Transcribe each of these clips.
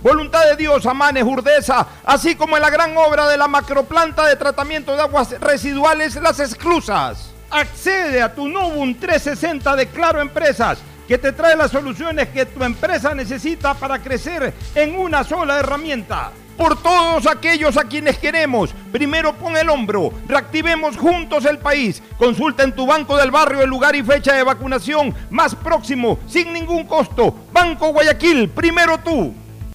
Voluntad de Dios, Amanes, Urdesa, así como en la gran obra de la macroplanta de tratamiento de aguas residuales Las Exclusas. Accede a tu Novum 360 de Claro Empresas, que te trae las soluciones que tu empresa necesita para crecer en una sola herramienta por todos aquellos a quienes queremos. Primero pon el hombro, reactivemos juntos el país. Consulta en tu banco del barrio el lugar y fecha de vacunación más próximo, sin ningún costo. Banco Guayaquil, primero tú.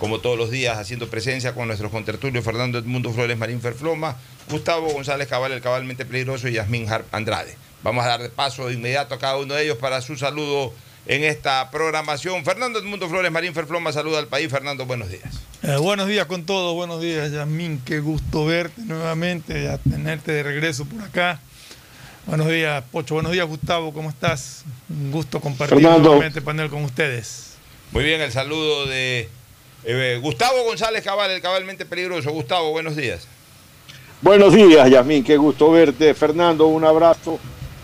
como todos los días, haciendo presencia con nuestros contertulios Fernando Edmundo Flores Marín Ferfloma, Gustavo González Cabal, el cabalmente peligroso, y Yasmín Harp Andrade. Vamos a dar de paso de inmediato a cada uno de ellos para su saludo en esta programación. Fernando Edmundo Flores Marín Ferfloma saluda al país. Fernando, buenos días. Eh, buenos días con todos, buenos días Yasmín, qué gusto verte nuevamente, a tenerte de regreso por acá. Buenos días, Pocho, buenos días Gustavo, ¿cómo estás? Un gusto compartir Fernando. nuevamente panel con ustedes. Muy bien, el saludo de eh, Gustavo González Cabal, el cabalmente peligroso. Gustavo, buenos días. Buenos días, Yasmín, qué gusto verte. Fernando, un abrazo.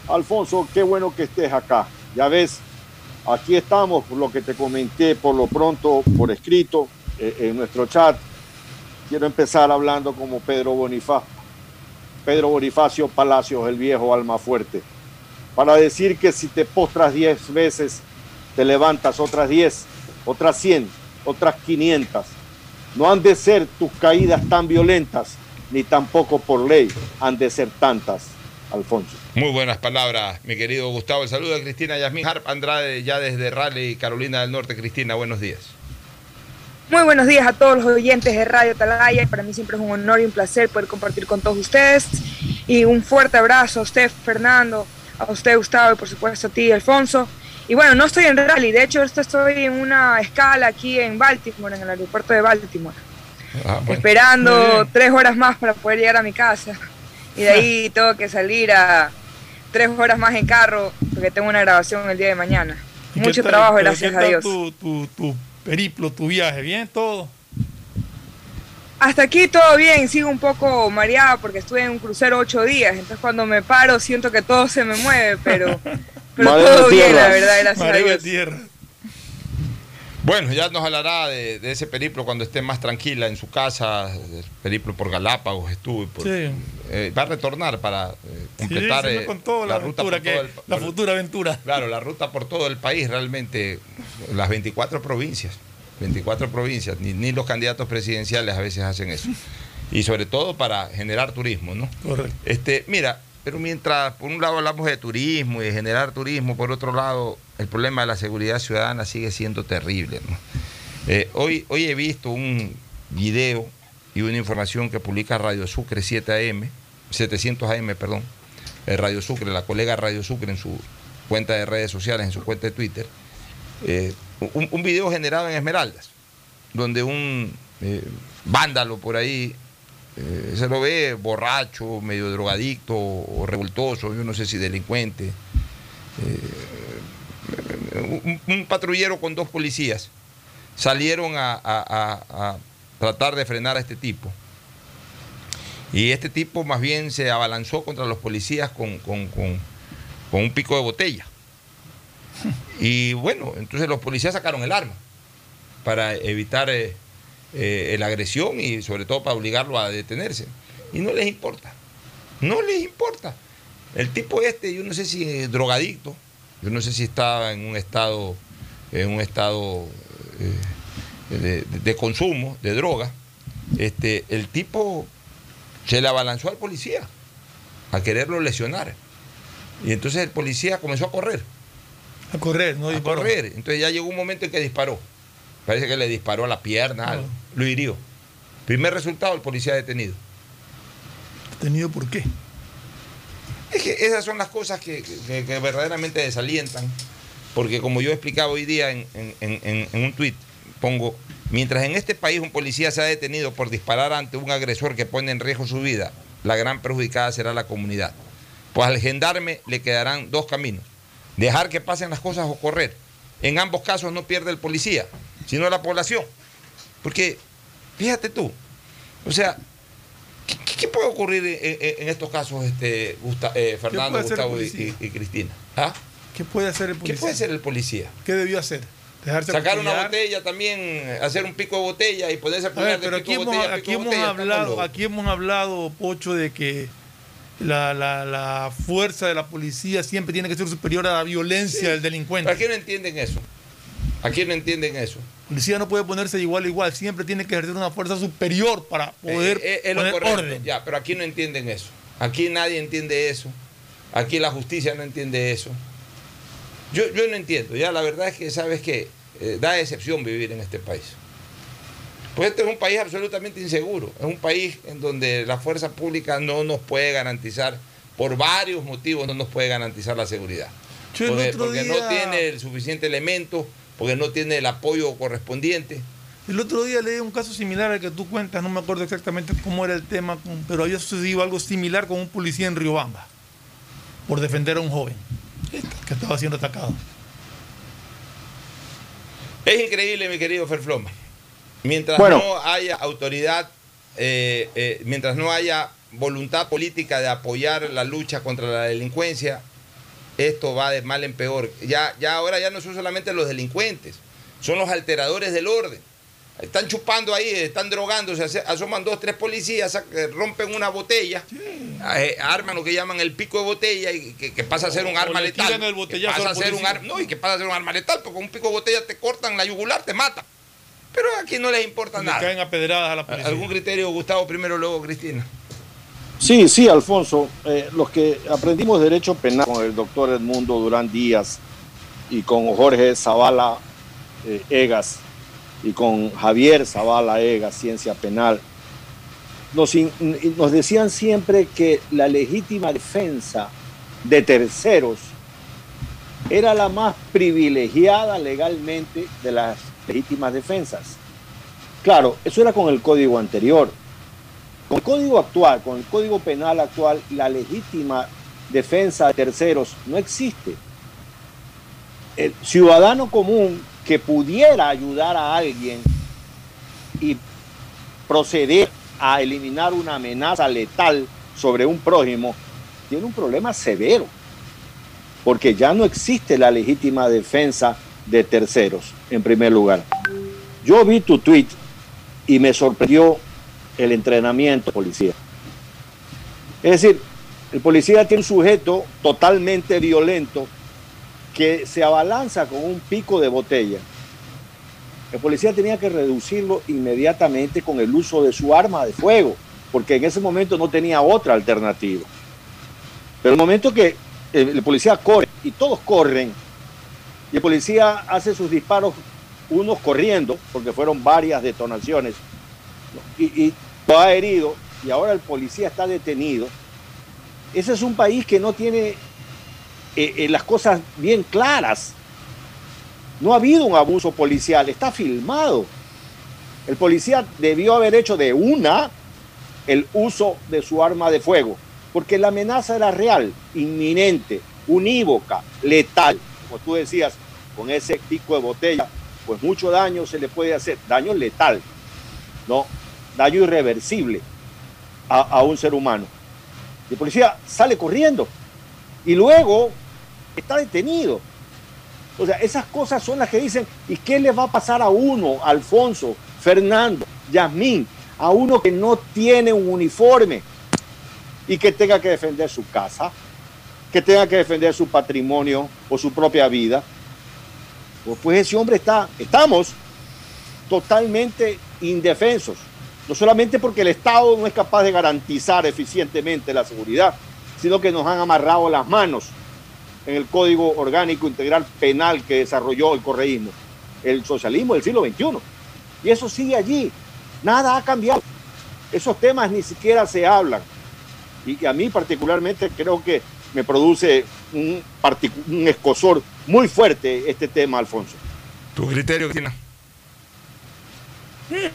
Alfonso, qué bueno que estés acá. Ya ves, aquí estamos, por lo que te comenté por lo pronto, por escrito, eh, en nuestro chat. Quiero empezar hablando como Pedro Bonifacio. Pedro Bonifacio Palacios, el viejo alma fuerte. Para decir que si te postras 10 veces, te levantas otras 10, otras 100, otras 500. No han de ser tus caídas tan violentas, ni tampoco por ley han de ser tantas, Alfonso. Muy buenas palabras, mi querido Gustavo. El saludo a Cristina Yasmín Harp Andrade, ya desde Raleigh, Carolina del Norte. Cristina, buenos días. Muy buenos días a todos los oyentes de Radio Atalaya. Para mí siempre es un honor y un placer poder compartir con todos ustedes. Y un fuerte abrazo a usted, Fernando, a usted, Gustavo, y por supuesto a ti, Alfonso. Y bueno, no estoy en rally, de hecho estoy en una escala aquí en Baltimore, en el aeropuerto de Baltimore, Ah, bueno. esperando tres horas más para poder llegar a mi casa. Y de ahí tengo que salir a tres horas más en carro porque tengo una grabación el día de mañana. ¿Y qué Mucho tal- trabajo, gracias a Dios. Tu, tu, tu periplo, tu viaje, bien todo. Hasta aquí todo bien, sigo un poco mareada porque estuve en un crucero ocho días, entonces cuando me paro siento que todo se me mueve, pero, pero todo bien, tierra. la verdad, gracias a Dios. tierra. Bueno, ya nos hablará de, de ese periplo cuando esté más tranquila en su casa. El periplo por Galápagos estuvo. y por- Sí. eh, va a retornar para eh, completar sí, eh, contó la, ruta aventura por que- todo el- la por- futura aventura. Claro, la ruta por todo el país, realmente, las 24 provincias, 24 provincias, ni, ni los candidatos presidenciales a veces hacen eso. Y sobre todo para generar turismo, ¿no? Correcto. Este, mira, pero mientras por un lado hablamos de turismo y de generar turismo, por otro lado, el problema de la seguridad ciudadana sigue siendo terrible. Eh, hoy, hoy he visto un video y una información que publica Radio Sucre 7 AM, 700 AM, perdón, eh, Radio Sucre, la colega Radio Sucre en su cuenta de redes sociales, en su cuenta de Twitter, eh, un, video generado en Esmeraldas, donde un vándalo por ahí eh, se lo ve borracho, medio drogadicto revoltoso, yo no sé si delincuente. eh, un, patrullero con dos policías salieron a, tratar de frenar a este tipo. Y este tipo más bien se abalanzó contra los policías con un pico de botella. Y bueno, entonces los policías sacaron el arma para evitar eh, eh, la agresión y sobre todo para obligarlo a detenerse. Y no les importa. No les importa. El tipo este, yo no sé si es drogadicto, yo no sé si estaba en un estado, en un estado eh, de, de consumo de droga. Este, el tipo se le abalanzó al policía a quererlo lesionar. Y entonces el policía comenzó a correr. A correr, no a disparó. correr. Entonces ya llegó un momento en que disparó. Parece que le disparó a la pierna, algo. lo hirió. Primer resultado, el policía detenido. ¿Detenido por qué? Es que esas son las cosas que, que- que verdaderamente desalientan, porque como yo explicaba hoy día en, en- en- en un tuit, pongo, mientras en este país un policía se ha detenido por disparar ante un agresor que pone en riesgo su vida, la gran perjudicada será la comunidad. Pues al gendarme le quedarán dos caminos, dejar que pasen las cosas o correr. En ambos casos no pierde el policía, sino la población. Porque, fíjate tú, o sea, ¿Qué, qué- qué puede ocurrir en, estos casos, este, Gusta- eh, Fernando, Gustavo y, Cristina? ¿Ah? ¿Qué puede hacer el ¿Qué policía? puede hacer el policía? ¿Qué debió hacer? Dejarse Sacar una botella también, hacer un pico de botella y ponerse a A ver, puñar de pero pico aquí de hemos, botella, aquí hemos botella, hablado, aquí hemos hablado, Pocho, de que la, la- la fuerza de la policía siempre tiene que ser superior a la violencia del delincuente. ¿Para qué no entienden eso? ¿Aquí no entienden eso? La policía no puede ponerse de igual a igual, siempre tiene que ejercer una fuerza superior para poder Eh, eh, poner correcto. orden. Ya, pero aquí no entienden eso. Aquí nadie entiende eso. Aquí la justicia no entiende eso. Yo, yo no entiendo. Ya la verdad es que, ¿sabes qué? Eh, da decepción vivir en este país. Pues este es un país absolutamente inseguro. Es un país en donde la fuerza pública no nos puede garantizar, por varios motivos, no nos puede garantizar la seguridad. Yo Porque, otro porque día- no tiene el suficiente elemento, porque no tiene el apoyo correspondiente. El otro día leí un caso similar al que tú cuentas, no me acuerdo exactamente cómo era el tema, pero había sucedido algo similar con un policía en Riobamba por defender a un joven que estaba siendo atacado. Es increíble, mi querido Ferfloma. Mientras Bueno. no haya autoridad, eh, eh, mientras no haya voluntad política de apoyar la lucha contra la delincuencia, esto va de mal en peor. Ya, ya ahora ya no son solamente los delincuentes, son los alteradores del orden. Están chupando ahí, están drogándose, asoman dos, tres policías, eh, rompen una botella, eh, arman lo que llaman el pico de botella y que, que pasa a ser un O- o arma le letal. el que pasa a ser un arma, no, y que pasa a ser un arma letal, porque con un pico de botella te cortan la yugular, te matan. Pero aquí no les importa Le nada. caen a pedradas a la policía. ¿Algún criterio, Gustavo, primero, luego Cristina? Sí, sí, Alfonso. Eh, los que aprendimos Derecho Penal con el doctor Edmundo Durán Díaz y con Jorge Zavala eh, Egas, y con Javier Zavala Ega, Ciencia Penal, nos decían siempre que la legítima defensa de terceros era la más privilegiada legalmente de las legítimas defensas. Claro, eso era con el código anterior. Con el código actual, con el código penal actual, la legítima defensa de terceros no existe. El ciudadano común que pudiera ayudar a alguien y proceder a eliminar una amenaza letal sobre un prójimo, tiene un problema severo, porque ya no existe la legítima defensa de terceros, en primer lugar. Yo vi tu tweet y me sorprendió el entrenamiento policía. Es decir, el policía tiene un sujeto totalmente violento que se abalanza con un pico de botella. El policía tenía que reducirlo inmediatamente con el uso de su arma de fuego, porque en ese momento no tenía otra alternativa. Pero el momento que el, el policía corre y todos corren, y el policía hace sus disparos, unos corriendo, porque fueron varias detonaciones, y, y ha herido, y ahora el policía está detenido. Ese es un país que no tiene eh, eh, las cosas bien claras. No ha habido un abuso policial, está filmado. El policía debió haber hecho de una el uso de su arma de fuego, porque la amenaza era real, inminente, unívoca, letal. Como tú decías, con ese pico de botella, pues mucho daño se le puede hacer, daño letal, ¿no? Daño irreversible a, un ser humano. Y el policía sale corriendo y luego está detenido. O sea, esas cosas son las que dicen, ¿y qué le va a pasar a uno, Alfonso, Fernando, Yasmín, a uno que no tiene un uniforme y que tenga que defender su casa, que tenga que defender su patrimonio o su propia vida? Pues, pues ese hombre está, estamos totalmente indefensos, no solamente porque el Estado no es capaz de garantizar eficientemente la seguridad, sino que nos han amarrado las manos en el Código Orgánico Integral Penal que desarrolló el correísmo, el socialismo del siglo XXI. Y eso sigue allí. Nada ha cambiado. Esos temas ni siquiera se hablan. Y a mí particularmente creo que me produce un, un escosor muy fuerte este tema, Alfonso. ¿Tu criterio, Cristina?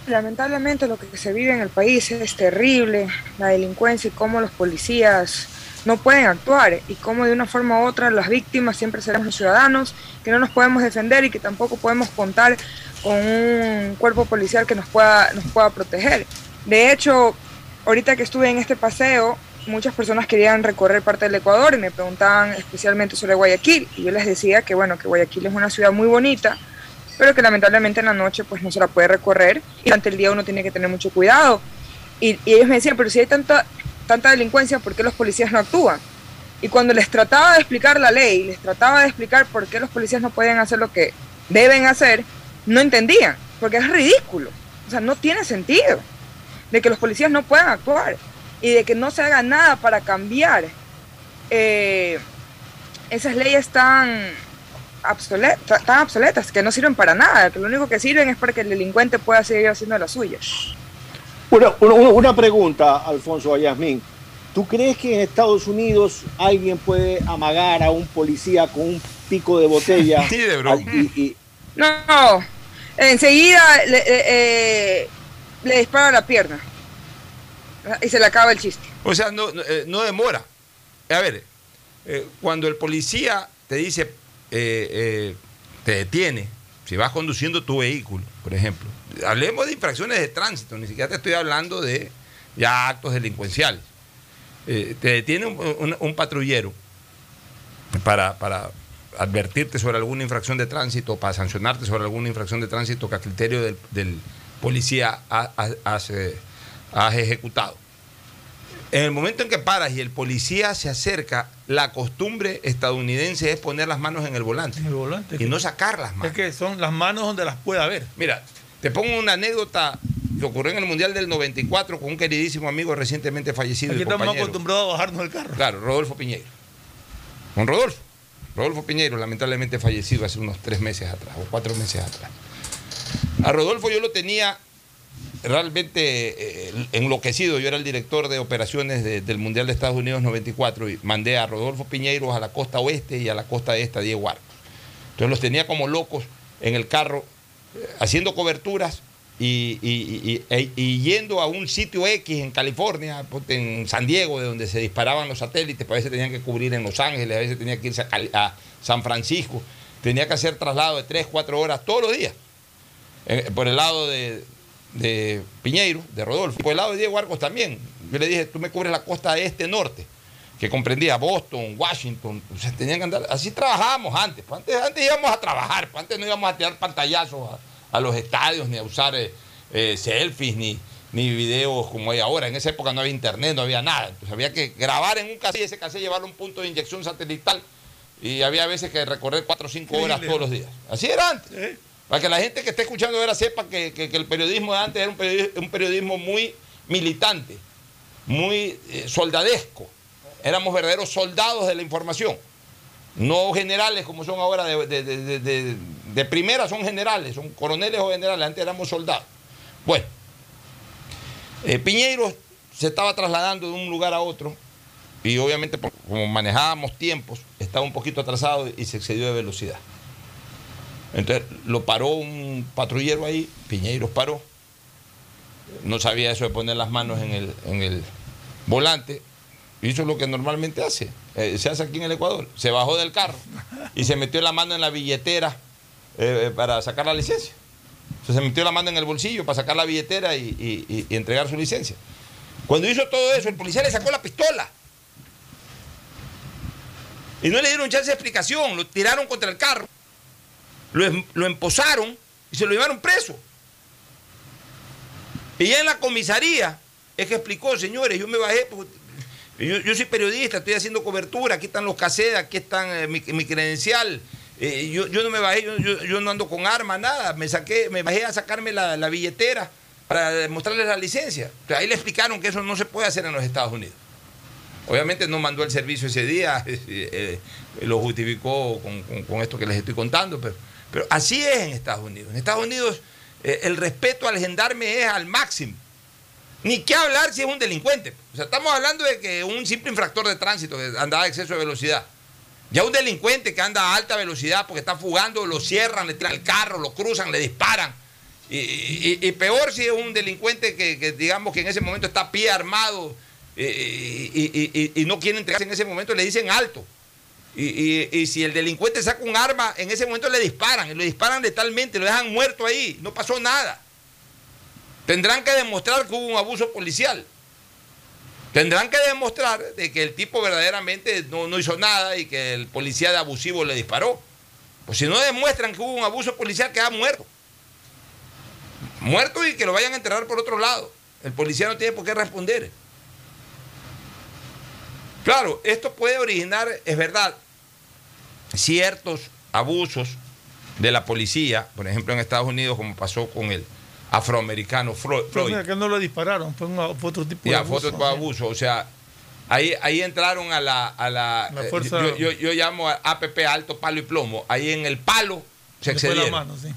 Lamentablemente lo que se vive en el país es terrible, la delincuencia y cómo los policías no pueden actuar y cómo de una forma u otra las víctimas siempre seremos los ciudadanos, que no nos podemos defender y que tampoco podemos contar con un cuerpo policial que nos pueda, nos pueda proteger. De hecho, ahorita que estuve en este paseo, muchas personas querían recorrer parte del Ecuador y me preguntaban especialmente sobre Guayaquil y yo les decía que bueno, que Guayaquil es una ciudad muy bonita, pero que lamentablemente en la noche pues no se la puede recorrer y durante el día uno tiene que tener mucho cuidado. Y, y ellos me decían, pero si hay tanta, tanta delincuencia, ¿por qué los policías no actúan? Y cuando les trataba de explicar la ley, les trataba de explicar por qué los policías no pueden hacer lo que deben hacer, no entendían, porque es ridículo. O sea, no tiene sentido de que los policías no puedan actuar y de que no se haga nada para cambiar eh, esas leyes tan obsoletas, tan obsoletas, que no sirven para nada, que lo único que sirven es para que el delincuente pueda seguir haciendo la suya. Una, una- una pregunta, Alfonso Ayasmín. ¿Tú crees que en Estados Unidos alguien puede amagar a un policía con un pico de botella? Ni de broma. y- y- No, enseguida le, eh, eh, le dispara la pierna y se le acaba el chiste. O sea, no, no, eh, no demora. A ver, eh, cuando el policía te dice, eh, eh, te detiene, si vas conduciendo tu vehículo, por ejemplo, hablemos de infracciones de tránsito, ni siquiera te estoy hablando de ya actos delincuenciales. Eh, te detiene un, patrullero para, para advertirte sobre alguna infracción de tránsito, para sancionarte sobre alguna infracción de tránsito que a criterio del, policía ha- ha- has, has ejecutado. En el momento en que paras y el policía se acerca, la costumbre estadounidense es poner las manos en el volante En el volante. y no sacar las manos. Es que son las manos donde las pueda ver. Mira, te pongo una anécdota que ocurrió en el Mundial del 94 con un queridísimo amigo recientemente fallecido. Aquí estamos acostumbrados a bajarnos del carro. Claro, Rodolfo Piñeiro. Con Rodolfo. Rodolfo Piñeiro, lamentablemente fallecido hace unos tres meses atrás o cuatro meses atrás. A Rodolfo yo lo tenía realmente eh, enloquecido. Yo era el director de operaciones de- del Mundial de Estados Unidos 94 y mandé a Rodolfo Piñeiros a la costa oeste y a la costa este a Diego Arcos. Entonces los tenía como locos en el carro eh, haciendo coberturas y, y- y- e- y yendo a un sitio X en California, ponte en San Diego, de donde se disparaban los satélites, pues a veces tenían que cubrir en Los Ángeles, a veces tenía que irse a San Francisco, tenía que hacer traslado de 3, 4 horas todos los días, eh, por el lado de, de Piñeiro, de Rodolfo, por el lado de Diego Arcos también. Yo le dije, tú me cubres la costa este-norte, que comprendía Boston, Washington, o sea, tenían que andar, así trabajábamos antes, pues antes, antes íbamos a trabajar, pues antes no íbamos a tirar pantallazos a, a los estadios, ni a usar eh, eh, selfies, ni, ni videos como hay ahora. En esa época no había internet, no había nada. Entonces había que grabar en un cassette y ese cassette llevarlo a un punto de inyección satelital. Y había veces que recorrer 4 o 5 horas todos los días. Así era antes. ¿Eh? Para que la gente que esté escuchando ahora sepa que, que- el periodismo de antes era un periodismo, muy militante, muy eh, soldadesco. Éramos verdaderos soldados de la información. No generales como son ahora de, de- de- de- primera, son generales, son coroneles o generales. Antes éramos soldados. Bueno, eh, Piñeiro se estaba trasladando de un lugar a otro y obviamente como manejábamos tiempos, estaba un poquito atrasado y se excedió de velocidad. Entonces lo paró un patrullero ahí, Piñeiros paró. No sabía eso de poner las manos en el, en el volante. Hizo lo que normalmente hace. eh, se hace aquí en el Ecuador. Se bajó del carro y se metió la mano en la billetera eh, eh, para sacar la licencia. Se metió la mano en el bolsillo para sacar la billetera y- y entregar su licencia. Cuando hizo todo eso, el policía le sacó la pistola. Y no le dieron chance de explicación. Lo tiraron contra el carro lo, em- lo emposaron y se lo llevaron preso. Y ya en la comisaría es que explicó, señores, yo me bajé, porque yo, yo soy periodista, estoy haciendo cobertura, aquí están los cassettes, aquí están eh, mi, mi credencial. eh, yo, yo no me bajé, yo, yo- no ando con arma, nada. Me saqué, me bajé a sacarme la, la billetera para mostrarles la licencia. Ahí le explicaron que eso no se puede hacer en los Estados Unidos. Obviamente no mandó el servicio ese día, eh, lo justificó con- con esto que les estoy contando, pero, pero así es en Estados Unidos. En Estados Unidos eh, el respeto al gendarme es al máximo. Ni qué hablar si es un delincuente. O sea, estamos hablando de que un simple infractor de tránsito que andaba a exceso de velocidad. Ya un delincuente que anda a alta velocidad porque está fugando, lo cierran, le tiran el carro, lo cruzan, le disparan. Y, peor si es un delincuente que, digamos que en ese momento está pie armado eh, y- y no quiere entregarse en ese momento, le dicen alto. Y, y- y si el delincuente saca un arma, en ese momento le disparan, y le disparan letalmente, lo dejan muerto ahí, no pasó nada. Tendrán que demostrar que hubo un abuso policial. Tendrán que demostrar de que el tipo verdaderamente no, no hizo nada y que el policía de abusivo le disparó. Pues si no demuestran que hubo un abuso policial, queda muerto. Muerto y que lo vayan a enterrar por otro lado. El policía no tiene por qué responder. Claro, esto puede originar, es verdad, ciertos abusos de la policía, por ejemplo en Estados Unidos, como pasó con el afroamericano Fro- Pero Floyd. mira, que no lo dispararon, fue, un- fue otro tipo de Ya, abuso. fue otro tipo de abuso. O sea, ahí, ahí entraron a la. A la, La eh, fuerza- yo, yo- yo llamo a APP alto palo y plomo. Ahí en el palo se excedieron. mano, sí.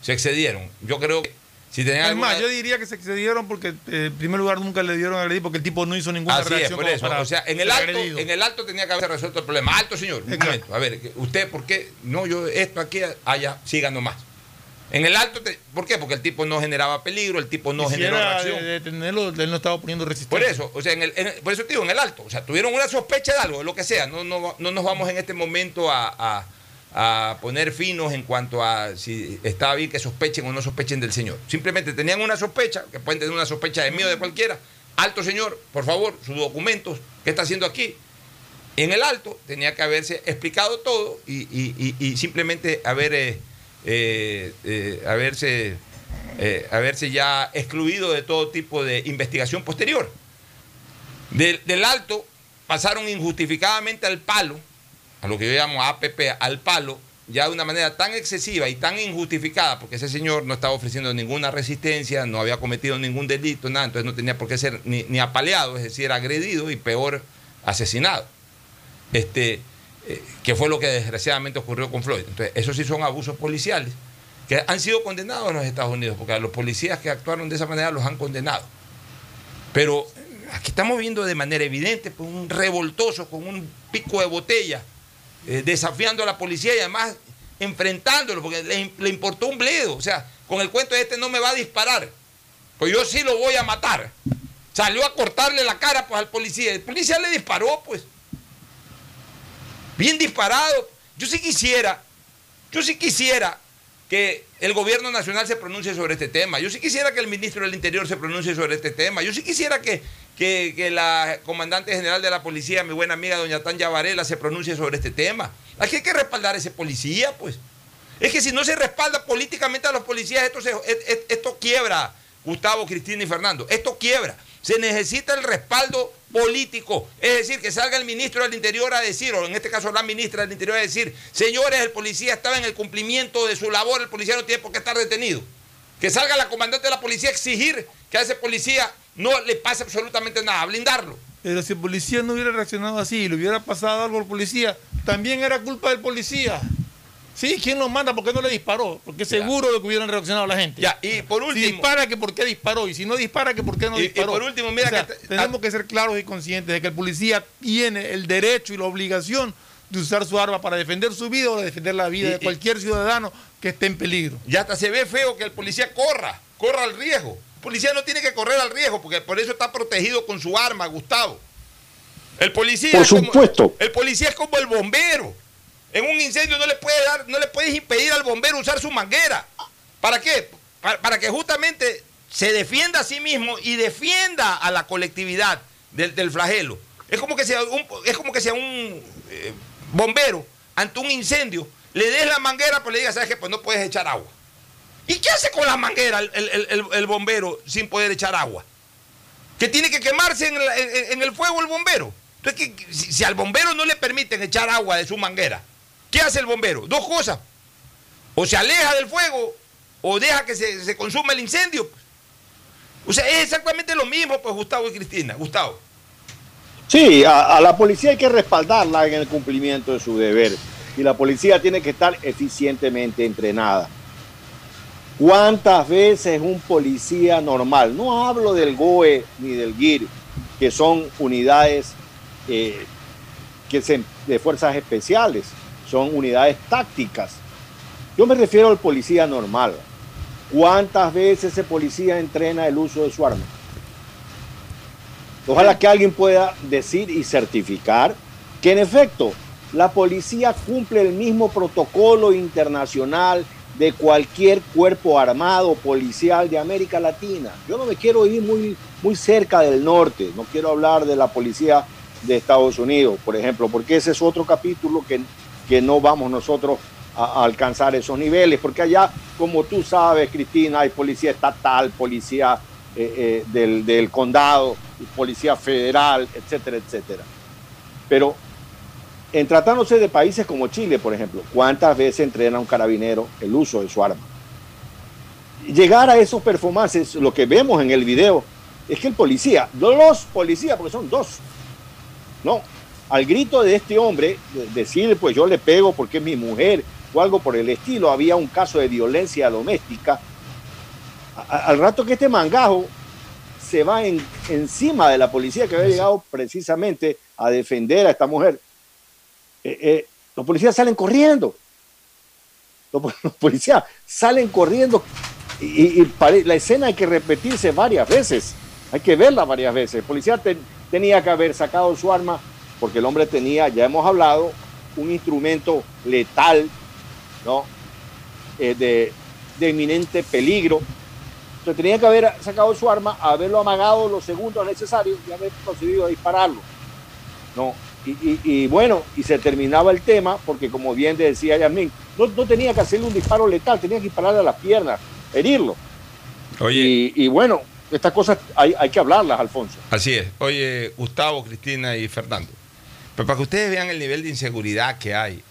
Se excedieron. Yo creo que si Es alguna- más, yo diría que se excedieron porque eh, en primer lugar nunca le dieron a agredir porque el tipo no hizo ninguna Así es, reacción por eso. para O sea, en el, alto, agredido. en el alto tenía que haberse resuelto el problema. Alto, señor. Un momento. A ver, ¿usted por qué? No, yo esto aquí, allá, siga nomás. En el alto, te- ¿por qué? Porque el tipo no generaba peligro, el tipo no generó reacción. de detenerlo, él no estaba poniendo Por resistencia. eso, o sea, en el, en por eso te digo, en el alto. O sea, tuvieron una sospecha de algo, de lo que sea. No, no, no nos vamos en este momento a, a- a poner finos en cuanto a si estaba bien que sospechen o no sospechen del señor. Simplemente tenían una sospecha, que pueden tener una sospecha de mí o de cualquiera. Alto señor, por favor, sus documentos, ¿qué está haciendo aquí? En el alto tenía que haberse explicado todo y, y- y- y simplemente haber, eh, eh, eh, haberse, eh, haberse ya excluido de todo tipo de investigación posterior. Del, del alto pasaron injustificadamente al palo, a lo que yo llamo APP, al palo, ya de una manera tan excesiva y tan injustificada, porque ese señor no estaba ofreciendo ninguna resistencia, no había cometido ningún delito, nada, entonces no tenía por qué ser ni, ni apaleado, es decir, agredido y peor, asesinado. Este, eh, que fue lo que desgraciadamente ocurrió con Floyd. Entonces, esos sí son abusos policiales que han sido condenados en los Estados Unidos, porque a los policías que actuaron de esa manera los han condenado. Pero aquí estamos viendo de manera evidente pues, un revoltoso con un pico de botella, eh, desafiando a la policía y además enfrentándolo, porque le, le importó un bledo. O sea, con el cuento de este no me va a disparar, pues yo sí lo voy a matar. Salió a cortarle la cara pues, al policía. El policía le disparó, pues. Bien disparado. Yo sí quisiera, yo sí quisiera que el gobierno nacional se pronuncie sobre este tema. Yo sí quisiera que el ministro del Interior se pronuncie sobre este tema. Yo sí quisiera que, que, que la comandante general de la policía, mi buena amiga doña Tanya Varela, se pronuncie sobre este tema. Aquí hay que respaldar a ese policía, pues. Es que si no se respalda políticamente a los policías, esto, se- e- e- esto quiebra, Gustavo, Cristina y Fernando. Esto quiebra. Se necesita el respaldo político. Es decir, que salga el ministro del Interior a decir, o en este caso la ministra del Interior a decir, señores, el policía estaba en el cumplimiento de su labor, el policía no tiene por qué estar detenido. Que salga la comandante de la policía a exigir que a ese policía no le pase absolutamente nada, a blindarlo. Pero si el policía no hubiera reaccionado así y le hubiera pasado algo al policía, también era culpa del policía. Sí, ¿quién lo manda? ¿Por qué no le disparó? Porque seguro de que hubieran reaccionado la gente. Ya, y por último. Si dispara, que por qué disparó. Y si no dispara, que por qué no Y- y disparó. por último, mira O sea, que te- tenemos que ser claros y conscientes de que el policía tiene el derecho y la obligación de usar su arma para defender su vida o de defender la vida Y- de cualquier ciudadano que esté en peligro. Y hasta se ve feo que el policía corra, corra al riesgo. El policía no tiene que correr al riesgo porque por eso está protegido con su arma, Gustavo. El policía, Por es como- supuesto. el policía es como el bombero. En un incendio no le puede dar, no le puedes impedir al bombero usar su manguera. ¿Para qué? Para, para que justamente se defienda a sí mismo y defienda a la colectividad del, del flagelo. Es como que sea un, es como que sea un eh, bombero ante un incendio, le des la manguera, pero le digas, ¿sabes qué? Pues no puedes echar agua. ¿Y qué hace con la manguera el, el- el- bombero sin poder echar agua? Que tiene que quemarse en, en- en el fuego el bombero. Entonces, que- si, al bombero no le permiten echar agua de su manguera, ¿qué hace el bombero? Dos cosas. O se aleja del fuego o deja que se, se consuma el incendio. O sea, es exactamente lo mismo, pues, Gustavo y Cristina. Gustavo. Sí, a la policía hay que respaldarla en el cumplimiento de su deber y la policía tiene que estar eficientemente entrenada. ¿Cuántas veces un policía normal, no hablo del GOE ni del GIR, que son unidades eh, que se- de fuerzas especiales, son unidades tácticas? Yo me refiero al policía normal. ¿Cuántas veces ese policía entrena el uso de su arma? Ojalá que alguien pueda decir y certificar que en efecto la policía cumple el mismo protocolo internacional de cualquier cuerpo armado policial de América Latina. Yo no me quiero ir muy, muy cerca del norte, no quiero hablar de la policía de Estados Unidos, por ejemplo, porque ese es otro capítulo que, que no vamos nosotros a, alcanzar esos niveles, porque allá, como tú sabes, Cristina, hay policía estatal, policía eh, eh, del, del condado, policía federal, etcétera, etcétera. Pero en tratándose de países como Chile, por ejemplo, ¿cuántas veces entrena un carabinero el uso de su arma? Llegar a esos performances, lo que vemos en el video, es que el policía, los policías, porque son dos, no, al grito de este hombre, de- decir, pues yo le pego porque es mi mujer o algo por el estilo, había un caso de violencia doméstica, al rato que este mangajo se va en- encima de la policía que había llegado precisamente a defender a esta mujer, eh, eh, los policías salen corriendo. Los, po- los policías salen corriendo y, la escena hay que repetirse varias veces. Hay que verla varias veces. El policía te- tenía que haber sacado su arma porque el hombre tenía, ya hemos hablado, un instrumento letal, ¿no? Eh, de, de inminente peligro. Entonces tenía que haber sacado su arma, haberlo amagado los segundos necesarios y haber a dispararlo. No, y, y- y bueno, y se terminaba el tema porque como bien decía Yasmín, no, no tenía que hacerle un disparo letal, tenía que dispararle a las piernas, herirlo. Oye. Y, y bueno, estas cosas hay, hay que hablarlas, Alfonso. Así es. Oye, Gustavo, Cristina y Fernando. Pero para que ustedes vean el nivel de inseguridad que hay.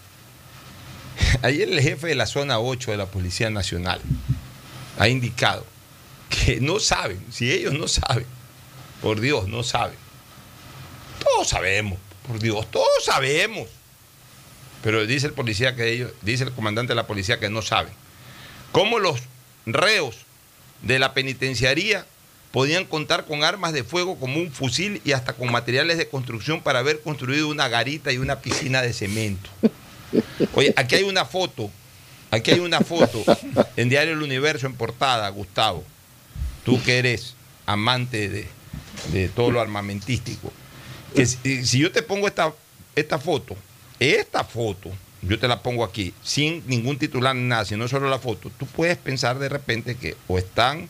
Ayer el jefe de la zona 8 de la Policía Nacional ha indicado que no saben, si ellos no saben, por Dios, no saben. Todos sabemos, por Dios, todos sabemos. Pero dice el policía que ellos, dice el comandante de la policía que no saben. cómo los reos de la penitenciaría podían contar con armas de fuego como un fusil y hasta con materiales de construcción para haber construido una garita y una piscina de cemento. Oye, aquí hay una foto, aquí hay una foto en Diario El Universo en portada, Gustavo. Tú que eres amante de, de todo lo armamentístico. Que si, si yo te pongo esta, esta foto, esta foto, yo te la pongo aquí, sin ningún titular nada, sino solo la foto, tú puedes pensar de repente que o están,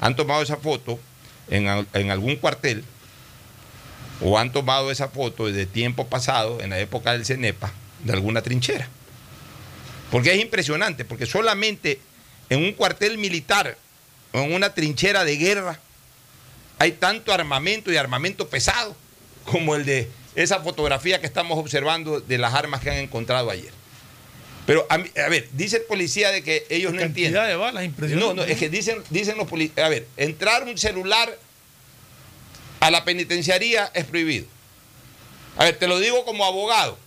han tomado esa foto en, en algún cuartel, o han tomado esa foto de tiempo pasado, en la época del CENEPA, de alguna trinchera. Porque es impresionante, porque solamente en un cuartel militar, o en una trinchera de guerra, hay tanto armamento y armamento pesado como el de esa fotografía que estamos observando de las armas que han encontrado ayer. Pero, a, ver, dice el policía de que ellos no entienden. De balas. No, no, es que dicen, dicen los policías, a ver, entrar un celular a la penitenciaría es prohibido. A ver, te lo digo como abogado.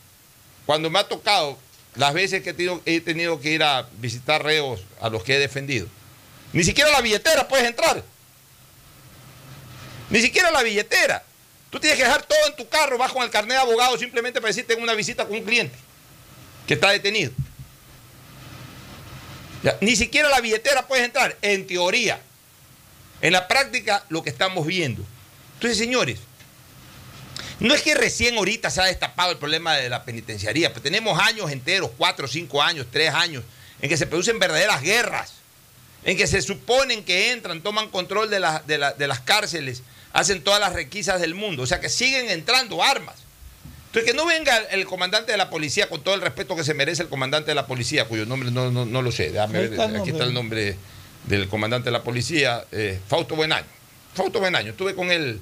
Cuando me ha tocado, las veces que he tenido, he tenido que ir a visitar reos a los que he defendido, ni siquiera la billetera puedes entrar. Ni siquiera la billetera. Tú tienes que dejar todo en tu carro, vas con el carnet de abogado simplemente para decir tengo una visita con un cliente que está detenido. Ni siquiera la billetera puedes entrar, en teoría. En la práctica, lo que estamos viendo. Entonces, señores, no es que recién ahorita se ha destapado el problema de la penitenciaría, pues tenemos años enteros, cuatro, cinco años, tres años, en que se producen verdaderas guerras, en que se suponen que entran, toman control de las cárceles, hacen todas las requisas del mundo, o sea que siguen entrando armas. Entonces, que no venga el, comandante de la policía, con todo el respeto que se merece el comandante de la policía, cuyo nombre no, no- no lo sé, déjame ver, está aquí está el nombre del comandante de la policía, eh, Fausto Buenaño. Fausto Buenaño, estuve con él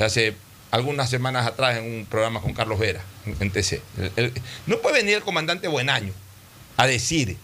hace algunas semanas atrás en un programa con Carlos Vera, en, TC. El- el- no puede venir el comandante Buenaño a decir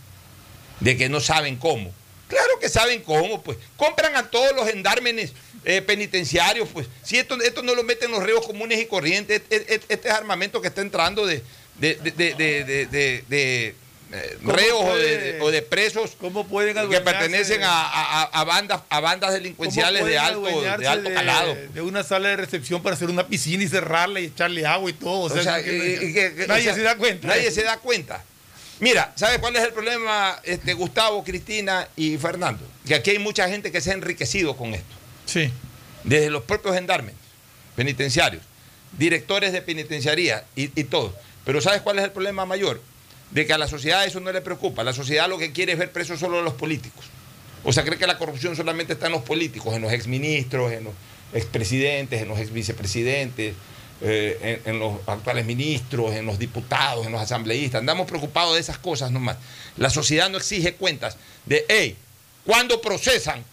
de que no saben cómo. Claro que saben cómo, pues. Compran a todos los gendármenes eh, penitenciarios, pues. Si esto, esto no lo meten los ríos comunes y corrientes, este, este- este es armamento que está entrando de, de, de, de, de- de- de- de, eh, ¿Cómo reos o de, o de presos ¿Cómo pueden que pertenecen a, a- a bandas, a bandas ¿Cómo delincuenciales de alto, de alto calado. De una sala de recepción para hacer una piscina y cerrarla y echarle agua y todo. O O sea, sea, que- y- y que- que- nadie o sea, se da cuenta. Nadie se da cuenta. Mira, ¿sabes cuál es el problema, este, Gustavo, Cristina y Fernando? Que aquí hay mucha gente que se ha enriquecido con esto. Sí. Desde los propios gendarmes, penitenciarios, directores de penitenciaría y, todo. Pero ¿sabes cuál es el problema mayor? De que a la sociedad eso no le preocupa. La sociedad lo que quiere es ver presos solo a los políticos. O sea, cree que la corrupción solamente está en los políticos, en los exministros, en los expresidentes, en los exvicepresidentes, eh, en, en los actuales ministros, en los diputados, en los asambleístas. Andamos preocupados de esas cosas nomás. La sociedad no exige cuentas de, hey, ¿cuándo procesan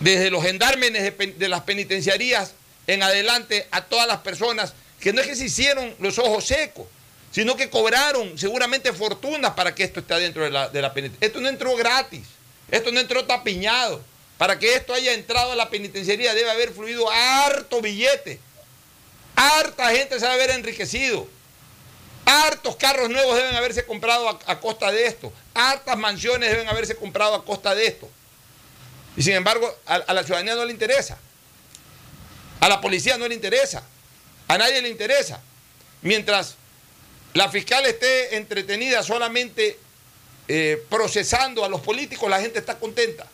desde los gendármenes de, las penitenciarías en adelante a todas las personas que no es que se hicieron los ojos secos, sino que cobraron seguramente fortunas para que esto esté dentro de la, de la penitenciaria. Esto no entró gratis, esto no entró tapiñado. Para que esto haya entrado a la penitenciaría debe haber fluido harto billete. Harta gente se debe haber enriquecido. Hartos carros nuevos deben haberse comprado a costa de esto. Hartas mansiones deben haberse comprado a costa de esto. Y sin embargo, a, la ciudadanía no le interesa. A la policía no le interesa. A nadie le interesa. Mientras la fiscal esté entretenida solamente eh, procesando a los políticos, la gente está contenta.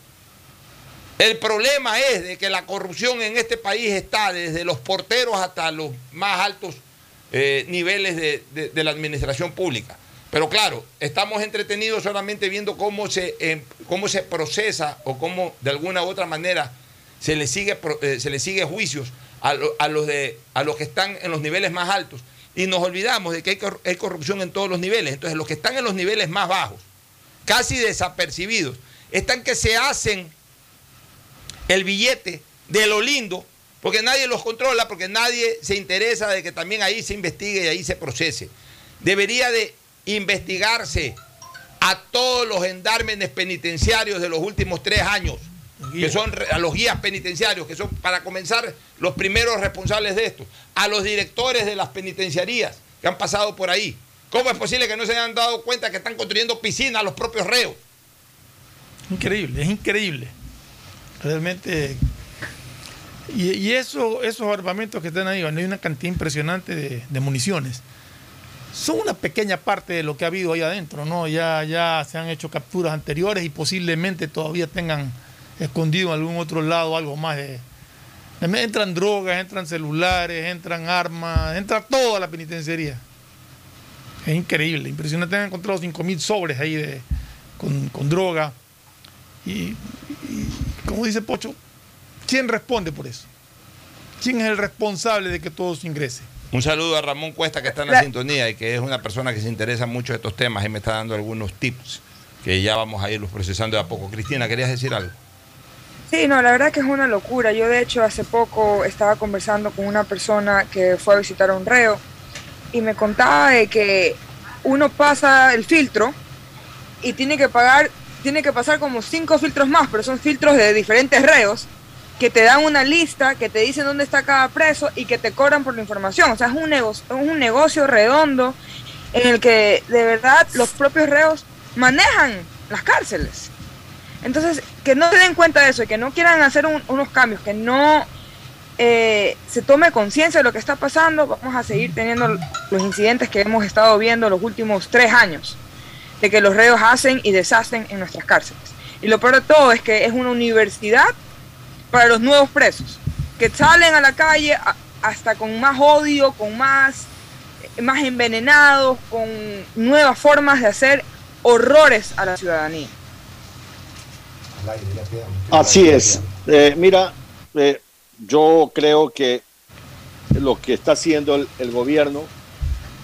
El problema es de que la corrupción en este país está desde los porteros hasta los más altos eh, niveles de la administración pública. Pero claro, estamos entretenidos solamente viendo cómo se, eh, cómo se procesa o cómo de alguna u otra manera se le sigue, eh, se le sigue juicios a, lo- a los de, a los que están en los niveles más altos. Y nos olvidamos de que hay, hay corrupción en todos los niveles. Entonces los que están en los niveles más bajos, casi desapercibidos, están que se hacen el billete de lo lindo, porque nadie los controla, porque nadie se interesa de que también ahí se investigue y ahí se procese. Debería de investigarse a todos los gendármenes penitenciarios de los últimos tres años, que son a los guías penitenciarios, que son para comenzar los primeros responsables de esto, a los directores de las penitenciarías que han pasado por ahí. ¿Cómo es posible que no se hayan dado cuenta que están construyendo piscinas a los propios reos? Increíble, es increíble. Realmente. Y, y eso, esos armamentos que están ahí, hay una cantidad impresionante de, de municiones. Son una pequeña parte de lo que ha habido ahí adentro, ¿no? Ya, ya se han hecho capturas anteriores y posiblemente todavía tengan escondido en algún otro lado algo más de, Entran drogas, entran celulares, entran armas, entra toda la penitenciaría. Es increíble, impresionante. Han encontrado 5.000 sobres ahí de, con, con droga. Y, y, como dice Pocho, ¿quién responde por eso? ¿Quién es el responsable de que todo se ingrese? Un saludo a Ramón Cuesta que está en la sintonía y que es una persona que se interesa mucho de estos temas y me está dando algunos tips que ya vamos a irlos procesando de a poco. Cristina, ¿querías decir algo? Sí, no, la verdad que es una locura. Yo de hecho hace poco estaba conversando con una persona que fue a visitar a un reo y me contaba de que uno pasa el filtro y tiene que pagar, tiene que pasar como cinco filtros más, pero son filtros de diferentes reos que te dan una lista, que te dicen dónde está cada preso y que te cobran por la información. O sea, es un negocio, es un negocio redondo en el que de verdad los propios reos manejan las cárceles. Entonces, que no se den cuenta de eso y que no quieran hacer unos cambios, que no eh, se tome conciencia de lo que está pasando, vamos a seguir teniendo los incidentes que hemos estado viendo los últimos tres años, de que los reos hacen y deshacen en nuestras cárceles. Y lo peor de todo es que es una universidad para los nuevos presos, que salen a la calle hasta con más odio, con más, más envenenados, con nuevas formas de hacer horrores a la ciudadanía. Así es. Eh, mira, eh, yo creo que lo que está haciendo el, el, gobierno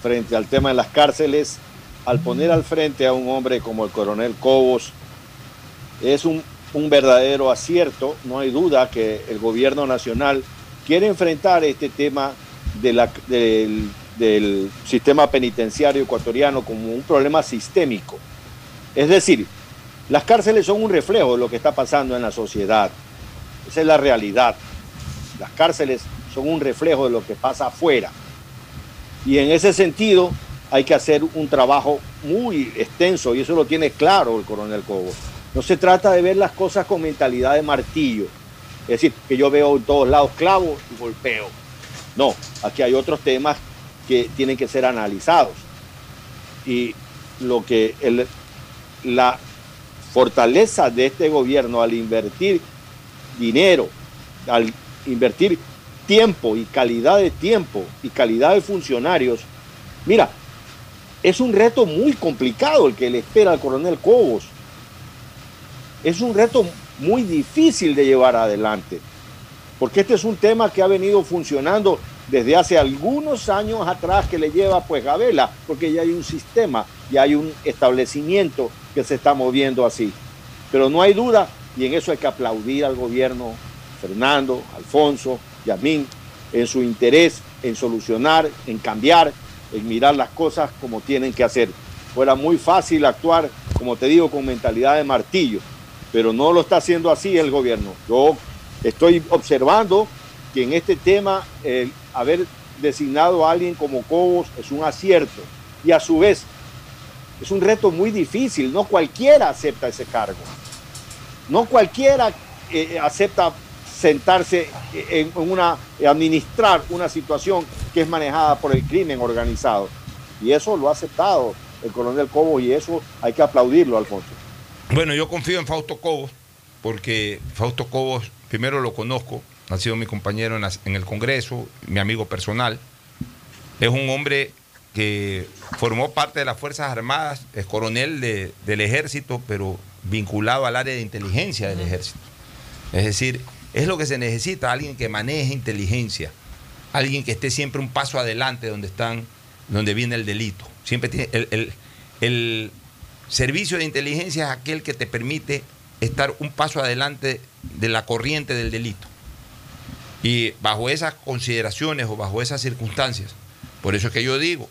frente al tema de las cárceles, al poner al frente a un hombre como el coronel Cobos, es un, un verdadero acierto. No hay duda que el gobierno nacional quiere enfrentar este tema del, del sistema penitenciario ecuatoriano como un problema sistémico. Es decir, las cárceles son un reflejo de lo que está pasando en la sociedad. Esa es la realidad. Las cárceles son un reflejo de lo que pasa afuera. Y en ese sentido hay que hacer un trabajo muy extenso y eso lo tiene claro el coronel Cobo. No se trata de ver las cosas con mentalidad de martillo. Es decir, que yo veo en todos lados clavos y golpeo. No, aquí hay otros temas que tienen que ser analizados. Y lo que la fortaleza de este gobierno al invertir dinero, al invertir tiempo y calidad de tiempo y calidad de funcionarios, mira, es un reto muy complicado el que le espera al coronel Cobos. Es un reto muy difícil de llevar adelante, porque este es un tema que ha venido funcionando desde hace algunos años atrás que le lleva pues Gabela, porque ya hay un sistema, ya hay un establecimiento que se está moviendo así. Pero no hay duda, y en eso hay que aplaudir al gobierno, Fernando, Alfonso, Yamín, en su interés en solucionar, en cambiar, en mirar las cosas como tienen que hacer. Fuera muy fácil actuar, como te digo, con mentalidad de martillo, pero no lo está haciendo así el gobierno. Yo estoy observando que en este tema el haber designado a alguien como Cobos es un acierto y a su vez es un reto muy difícil, no cualquiera acepta ese cargo, no cualquiera eh, acepta sentarse en una, administrar una situación que es manejada por el crimen organizado. Y eso lo ha aceptado el coronel Cobos y eso hay que aplaudirlo, Alfonso. Bueno, yo confío en Fausto Cobos, porque Fausto Cobos, primero lo conozco, ha sido mi compañero en, en el Congreso, mi amigo personal. Es un hombre que formó parte de las Fuerzas Armadas, es coronel de, del ejército, pero vinculado al área de inteligencia del ejército. Es decir, es lo que se necesita, alguien que maneje inteligencia, alguien que esté siempre un paso adelante donde están, donde viene el delito. Siempre tiene el, el, el servicio de inteligencia es aquel que te permite estar un paso adelante de la corriente del delito. Y bajo esas consideraciones o bajo esas circunstancias, por eso es que yo digo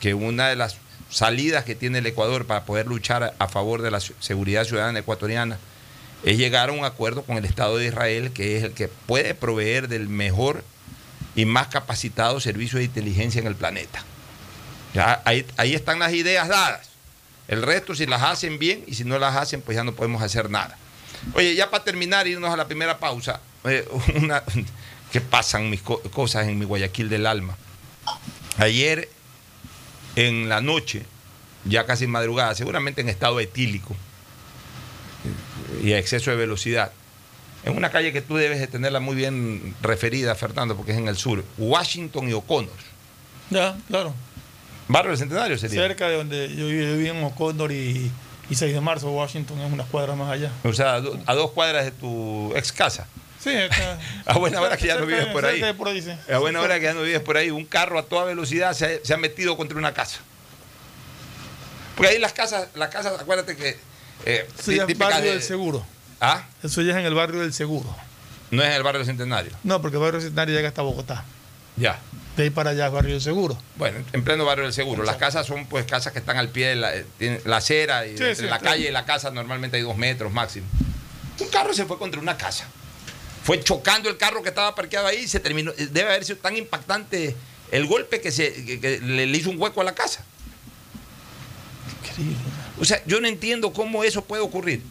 que una de las salidas que tiene el Ecuador para poder luchar a favor de la seguridad ciudadana ecuatoriana es llegar a un acuerdo con el Estado de Israel, que es el que puede proveer del mejor y más capacitado servicio de inteligencia en el planeta. Ya, ahí, ahí están las ideas dadas. El resto, si las hacen bien y si no las hacen, pues ya no podemos hacer nada. Oye, ya para terminar, irnos a la primera pausa, eh, una, que pasan mis co- cosas en mi Guayaquil del alma. Ayer, en la noche, ya casi madrugada, seguramente en estado etílico y a exceso de velocidad, en una calle que tú debes de tenerla muy bien referida, Fernando, porque es en el sur, Washington y O'Connor. Ya, claro. Barrio del Centenario sería. Cerca de donde yo viví, yo viví en O'Connor y, y 6 de marzo, Washington, es unas cuadras más allá. O sea, a do- a dos cuadras de tu ex casa. Sí, está- A buena hora que ya no vives por ahí. cerca de por ahí, sí. A buena hora que ya no vives por ahí, un carro a toda velocidad se ha, se ha metido contra una casa. Porque ahí las casas, las casas, acuérdate que. eh, Eso ya es típicas barrio de- del seguro. ¿Ah? Eso ya es en el barrio del seguro. No es en el barrio del Centenario. No, porque el barrio del centenario llega hasta Bogotá. Ya. De ahí para allá barrio del seguro. Bueno, en pleno barrio del seguro. Las casas son pues casas que están al pie de la, eh, la acera y Sí, entre sí, la calle y la casa normalmente hay dos metros máximo. Un carro se fue contra una casa. Fue chocando el carro que estaba parqueado ahí y se terminó. eh, Debe haber sido tan impactante el golpe que, se, que- le hizo un hueco a la casa. Increíble. O sea, yo no entiendo cómo eso puede ocurrir.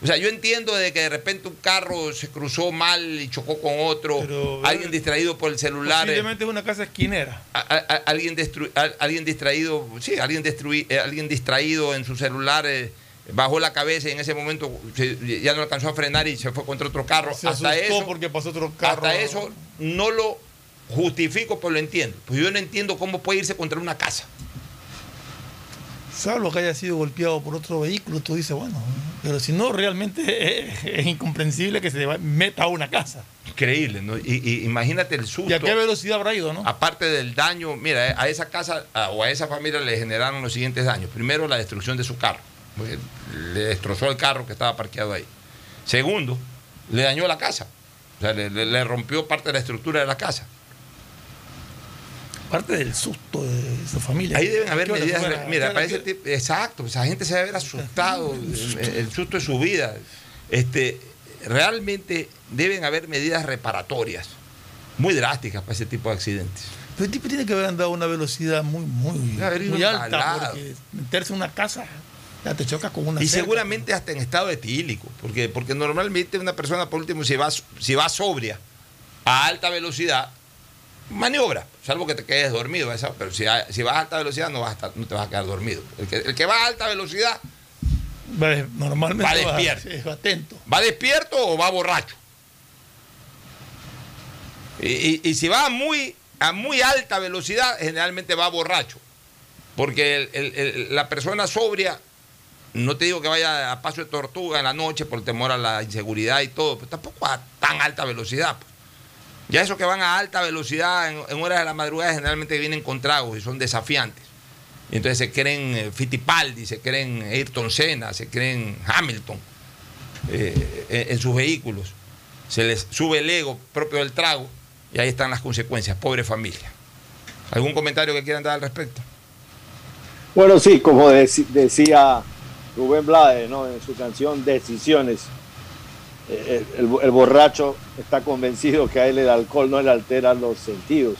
O sea, yo entiendo de que de repente un carro se cruzó mal y chocó con otro, Pero, alguien distraído por el celular. eh, Posiblemente es una casa esquinera. a- a- a- alguien, destru- alguien distraído, sí, alguien, destrui- eh, alguien distraído en su celular eh, bajó la cabeza y en ese momento se- ya no alcanzó a frenar y se fue contra otro carro. Se hasta eso, porque pasó otro carro. hasta eso no lo justifico, pero lo entiendo. Pues yo no entiendo cómo puede irse contra una casa. Salvo que haya sido golpeado por otro vehículo, tú dices, bueno, pero si no, realmente es, es incomprensible que se meta a una casa. Increíble, ¿no? Y, y imagínate el susto. ¿Y a qué velocidad habrá ido, no? Aparte del daño, mira, a esa casa a- o a esa familia le generaron los siguientes daños. Primero, la destrucción de su carro. porque Le destrozó el carro que estaba parqueado ahí. Segundo, le dañó la casa. O sea, le, le- le rompió parte de la estructura de la casa. Parte del susto de su familia. Ahí deben ¿A haber hora medidas. Mira, hora ese fue? tipo- exacto, esa gente se debe haber asustado, el, el susto de su vida. Este, realmente deben haber medidas reparatorias, muy drásticas para ese tipo de accidentes. Pero el tipo tiene que haber andado a una velocidad muy, muy, muy alta, porque meterse en una casa ya te choca con una Y cerca. seguramente hasta en estado etílico, porque, porque normalmente una persona, por último, si va, si va sobria a alta velocidad, maniobra, salvo que te quedes dormido, pero si, si vas a alta velocidad no, vas a estar- no te vas a quedar dormido. El que, el que va a alta velocidad, normalmente Va despierto. va atento. ¿va despierto o va borracho? Y, y- y si va a muy, a muy alta velocidad, generalmente va borracho, porque el- el- el- la persona sobria no te digo que vaya a paso de tortuga en la noche por temor a la inseguridad y todo, pero tampoco a tan alta velocidad. Ya esos que van a alta velocidad en, horas de la madrugada generalmente vienen con tragos y son desafiantes. Y entonces se creen eh, Fittipaldi, se creen Ayrton Senna, se creen Hamilton eh, en, sus vehículos. Se les sube el ego propio del trago y ahí están las consecuencias. Pobre familia. ¿Algún comentario que quieran dar al respecto? Bueno, sí, como decía Rubén Blades en su canción Decisiones, el, el- el borracho está convencido que a él el alcohol no le altera los sentidos.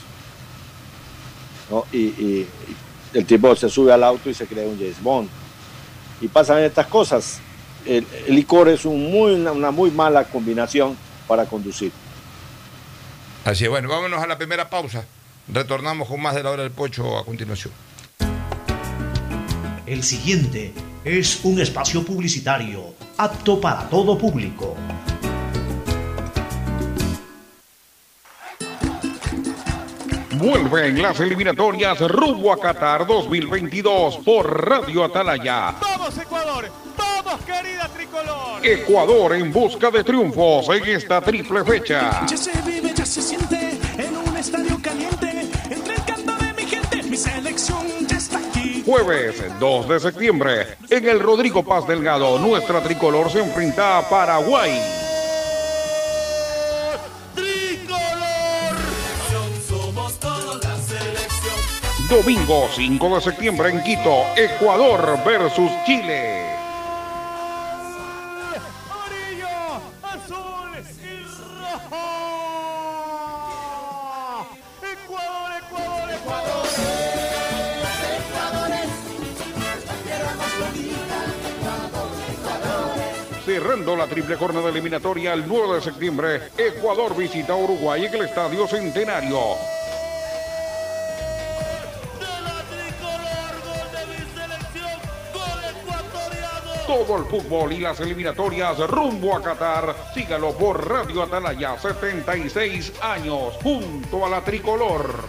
¿no? Y, y- y el tipo se sube al auto y se cree un James Bond. Y pasan estas cosas. El, el licor es un muy, una, una muy mala combinación para conducir. Así es, bueno, vámonos a la primera pausa. Retornamos con más de la hora del pocho a continuación. El siguiente es un espacio publicitario apto para todo público. Vuelven las eliminatorias rumbo a Qatar 2022 por Radio Atalaya. ¡Vamos, Ecuador! ¡Vamos, querida tricolor! Ecuador en busca de triunfos en esta triple fecha. Ya se vive, ya se siente en un estadio caliente. Entre el canto de mi gente, mi selección. Jueves 2 de septiembre, en el Rodrigo Paz Delgado, nuestra tricolor se enfrenta a Paraguay. Domingo 5 de septiembre en Quito, Ecuador versus Chile. Cerrando la triple jornada eliminatoria el 9 de septiembre, Ecuador visita Uruguay en el Estadio Centenario. todo el fútbol y las eliminatorias rumbo a Qatar. Sígalo por Radio Atalaya, 76 años, junto a la tricolor.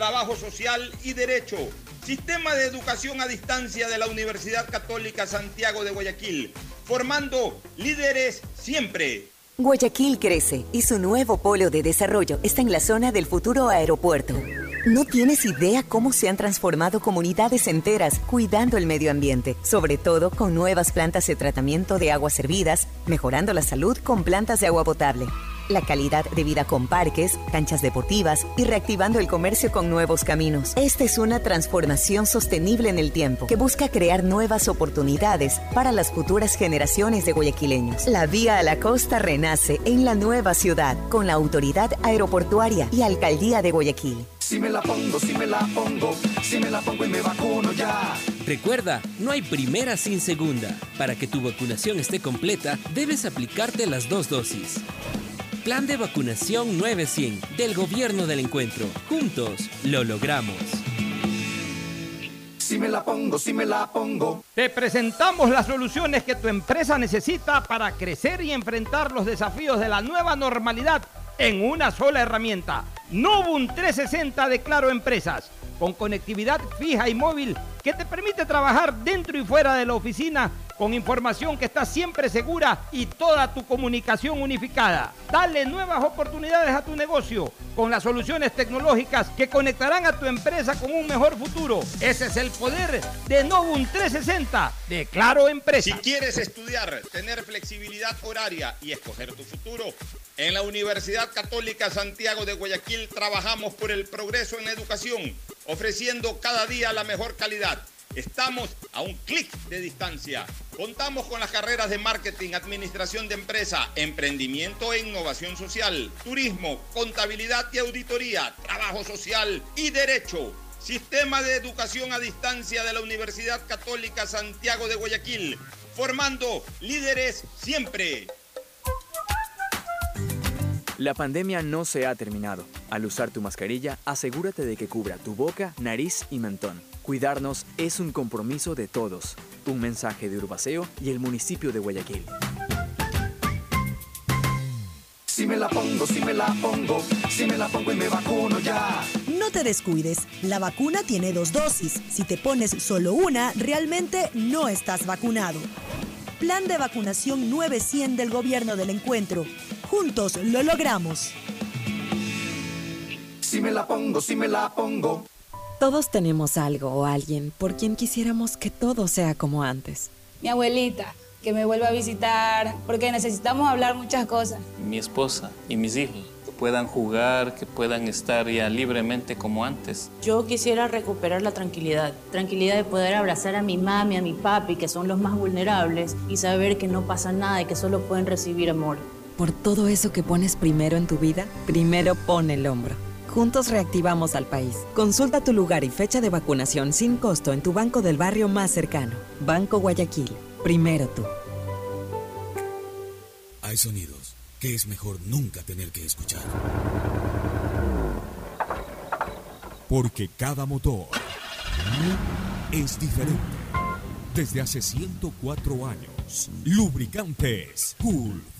trabajo social y derecho. Sistema de Educación a Distancia de la Universidad Católica Santiago de Guayaquil, formando líderes siempre. Guayaquil crece y su nuevo polo de desarrollo está en la zona del futuro aeropuerto. No tienes idea cómo se han transformado comunidades enteras cuidando el medio ambiente, sobre todo con nuevas plantas de tratamiento de aguas servidas, mejorando la salud con plantas de agua potable la calidad de vida con parques, canchas deportivas y reactivando el comercio con nuevos caminos. Esta es una transformación sostenible en el tiempo que busca crear nuevas oportunidades para las futuras generaciones de guayaquileños. La vía a la costa renace en la nueva ciudad con la autoridad aeroportuaria y alcaldía de Guayaquil. Si me la pongo, si me la pongo, si me la pongo y me vacuno ya. Recuerda, no hay primera sin segunda. Para que tu vacunación esté completa, debes aplicarte las dos dosis. Plan de vacunación 900 del Gobierno del Encuentro. Juntos lo logramos. Si me la pongo, si me la pongo. Te presentamos las soluciones que tu empresa necesita para crecer y enfrentar los desafíos de la nueva normalidad en una sola herramienta. Novum 360 de Claro Empresas, con conectividad fija y móvil que te permite trabajar dentro y fuera de la oficina con información que está siempre segura y toda tu comunicación unificada. Dale nuevas oportunidades a tu negocio con las soluciones tecnológicas que conectarán a tu empresa con un mejor futuro. Ese es el poder de Novum 360 de Claro Empresa. Si quieres estudiar, tener flexibilidad horaria y escoger tu futuro, en la Universidad Católica Santiago de Guayaquil trabajamos por el progreso en educación, ofreciendo cada día la mejor calidad Estamos a un clic de distancia. Contamos con las carreras de marketing, administración de empresa, emprendimiento e innovación social, turismo, contabilidad y auditoría, trabajo social y derecho. Sistema de educación a distancia de la Universidad Católica Santiago de Guayaquil, formando líderes siempre. La pandemia no se ha terminado. Al usar tu mascarilla, asegúrate de que cubra tu boca, nariz y mentón. Cuidarnos es un compromiso de todos. Un mensaje de Urbaceo y el municipio de Guayaquil. Si me la pongo, si me la pongo, si me la pongo y me vacuno ya. No te descuides, la vacuna tiene dos dosis. Si te pones solo una, realmente no estás vacunado. Plan de vacunación 900 del gobierno del encuentro. Juntos lo logramos. Si me la pongo, si me la pongo. Todos tenemos algo o alguien por quien quisiéramos que todo sea como antes. Mi abuelita, que me vuelva a visitar, porque necesitamos hablar muchas cosas. Mi esposa y mis hijos, que puedan jugar, que puedan estar ya libremente como antes. Yo quisiera recuperar la tranquilidad, tranquilidad de poder abrazar a mi mami, a mi papi, que son los más vulnerables, y saber que no pasa nada y que solo pueden recibir amor. Por todo eso que pones primero en tu vida, primero pone el hombro. Juntos reactivamos al país. Consulta tu lugar y fecha de vacunación sin costo en tu banco del barrio más cercano. Banco Guayaquil. Primero tú. Hay sonidos que es mejor nunca tener que escuchar. Porque cada motor es diferente. Desde hace 104 años, Lubricantes Gulf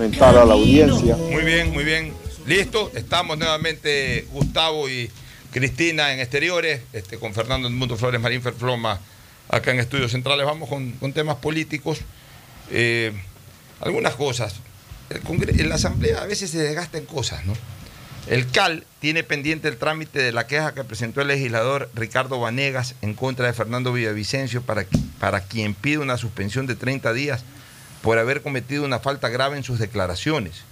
A la audiencia. Muy bien, muy bien. Listo, estamos nuevamente Gustavo y Cristina en exteriores, este, con Fernando Mundo Flores Marín Ferfloma acá en Estudios Centrales. Vamos con, temas políticos. Eh, algunas cosas. En la Asamblea a veces se desgastan cosas, ¿no? El CAL tiene pendiente el trámite de la queja que presentó el legislador Ricardo Vanegas en contra de Fernando Villavicencio para, para quien pide una suspensión de 30 días por haber cometido una falta grave en sus declaraciones.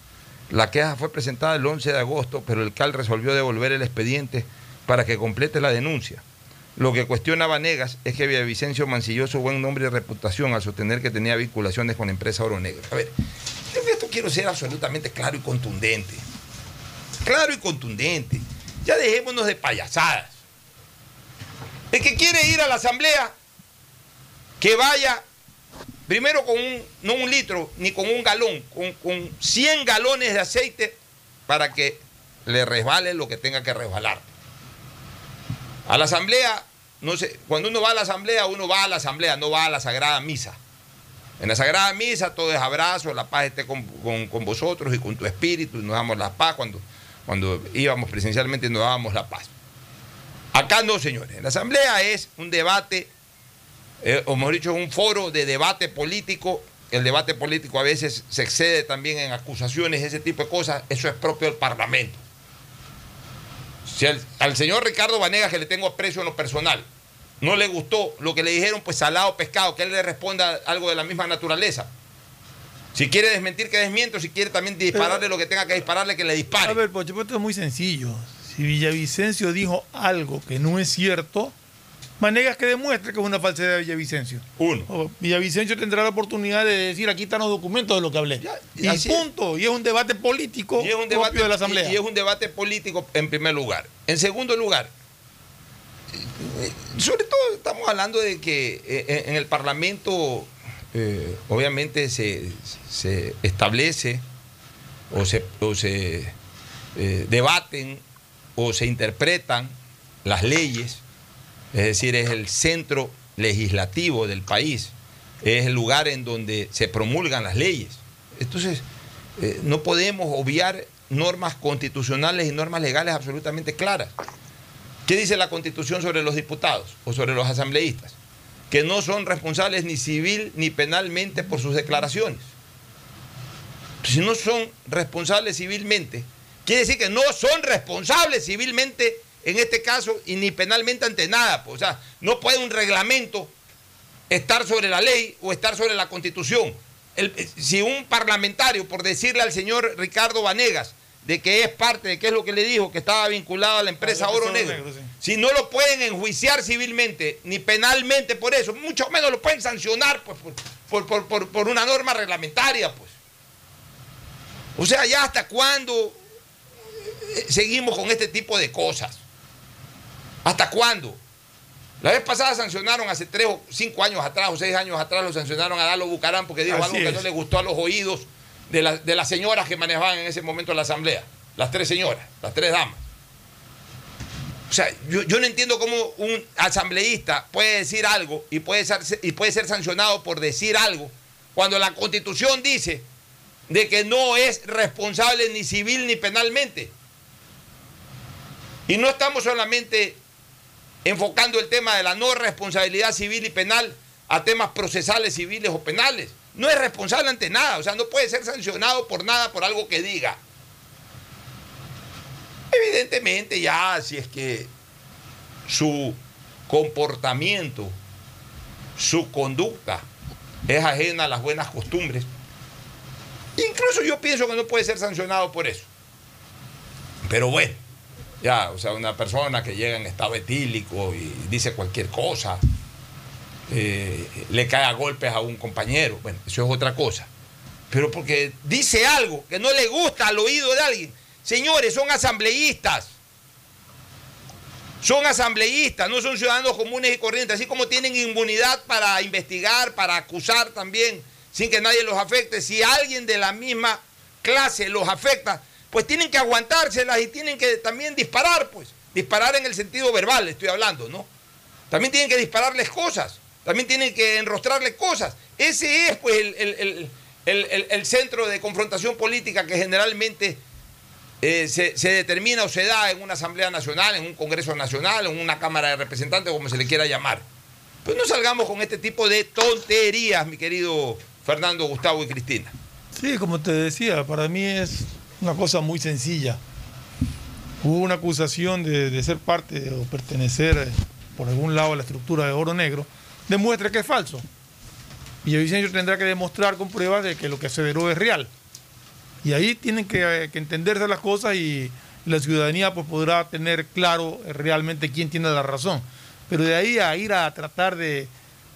La queja fue presentada el 11 de agosto, pero el CAL resolvió devolver el expediente para que complete la denuncia. Lo que cuestiona Vanegas es que Villavicencio mancilló su buen nombre y reputación al sostener que tenía vinculaciones con la empresa Oro Negro. A ver, yo esto quiero ser absolutamente claro y contundente. Claro y contundente. Ya dejémonos de payasadas. El que quiere ir a la asamblea, que vaya primero con un, no un litro, ni con un galón, con, con 100 galones de aceite para que le resbale lo que tenga que resbalar. A la asamblea, no sé, cuando uno va a la asamblea, uno va a la asamblea, no va a la sagrada misa. En la sagrada misa todo es abrazo, la paz esté con, con- con vosotros y con tu espíritu, y nos damos la paz cuando, cuando íbamos presencialmente nos dábamos la paz. Acá no, señores. La asamblea es un debate eh, o mejor dicho, un foro de debate político. El debate político a veces se excede también en acusaciones, ese tipo de cosas. Eso es propio del Parlamento. Si al, al señor Ricardo Vanegas, que le tengo aprecio en lo personal, no le gustó lo que le dijeron, pues salado pescado, que él le responda algo de la misma naturaleza. Si quiere desmentir, que desmiento. Si quiere también dispararle lo que tenga que dispararle, que le dispare. A ver, Pocho, esto es muy sencillo. Si Villavicencio dijo algo que no es cierto, Manegas que demuestre que es una falsedad de Villavicencio. Uno. Villavicencio tendrá la oportunidad de decir aquí están los documentos de lo que hablé. y así punto. Y es un debate político Y es un debate, de la Asamblea. y- y es un debate político en primer lugar. En segundo lugar, eh, sobre todo estamos hablando de que eh, en el Parlamento eh, obviamente se, se establece o se, o se eh, debaten o se interpretan las leyes, es decir, es el centro legislativo del país, es el lugar en donde se promulgan las leyes. Entonces, eh, no podemos obviar normas constitucionales y normas legales absolutamente claras. ¿Qué dice la constitución sobre los diputados o sobre los asambleístas? Que no son responsables ni civil ni penalmente por sus declaraciones. Si no son responsables civilmente, quiere decir que no son responsables civilmente en este caso y ni penalmente ante nada. pues, O sea, no puede un reglamento estar sobre la ley o estar sobre la constitución. El- eh, si un parlamentario, por decirle al señor Ricardo Vanegas, de que es parte, de qué es lo que le dijo, que estaba vinculado a la empresa Ah, Oro Negro, si no lo pueden enjuiciar civilmente ni penalmente por eso, mucho menos lo pueden sancionar pues, por, por- por- por- una norma reglamentaria. Pues. O sea, ya hasta cuándo eh, seguimos con este tipo de cosas. ¿Hasta cuándo? La vez pasada sancionaron hace tres o cinco años atrás o seis años atrás, lo sancionaron a Dalo Bucarán porque dijo Así algo que es. no le gustó a los oídos de, la- de las señoras que manejaban en ese momento la asamblea. Las tres señoras, las tres damas. O sea, yo, yo no entiendo cómo un asambleísta puede decir algo y puede, ser, y puede ser sancionado por decir algo cuando la constitución dice de que no es responsable ni civil ni penalmente. Y no estamos solamente enfocando el tema de la no responsabilidad civil y penal a temas procesales, civiles o penales. No es responsable ante nada, o sea, no puede ser sancionado por nada, por algo que diga. Evidentemente ya, si es que su comportamiento, su conducta es ajena a las buenas costumbres, incluso yo pienso que no puede ser sancionado por eso. Pero bueno, ya, o sea, una persona que llega en estado etílico y dice cualquier cosa, eh, le cae a golpes a un compañero, bueno, eso es otra cosa. Pero porque dice algo que no le gusta al oído de alguien. Señores, son asambleístas. Son asambleístas, no son ciudadanos comunes y corrientes, así como tienen inmunidad para investigar, para acusar también, sin que nadie los afecte. Si alguien de la misma clase los afecta, pues tienen que aguantárselas y tienen que también disparar, pues. Disparar en el sentido verbal, estoy hablando, ¿no? También tienen que dispararles cosas, también tienen que enrostrarles cosas. Ese es, pues, el, el centro de confrontación política que generalmente eh, se, determina o se da en una Asamblea Nacional, en un Congreso Nacional, en una Cámara de Representantes, como se le quiera llamar. Pues no salgamos con este tipo de tonterías, mi querido Fernando, Gustavo y Cristina. Sí, como te decía, para mí es una cosa muy sencilla. Hubo una acusación de, ser parte o pertenecer eh, por algún lado a la estructura de oro negro. Demuestra que es falso. Y Villavicencio tendrá que demostrar con pruebas de que lo que aseveró es real. Y ahí tienen que, entenderse las cosas y la ciudadanía pues podrá tener claro realmente quién tiene la razón. Pero de ahí a ir a tratar de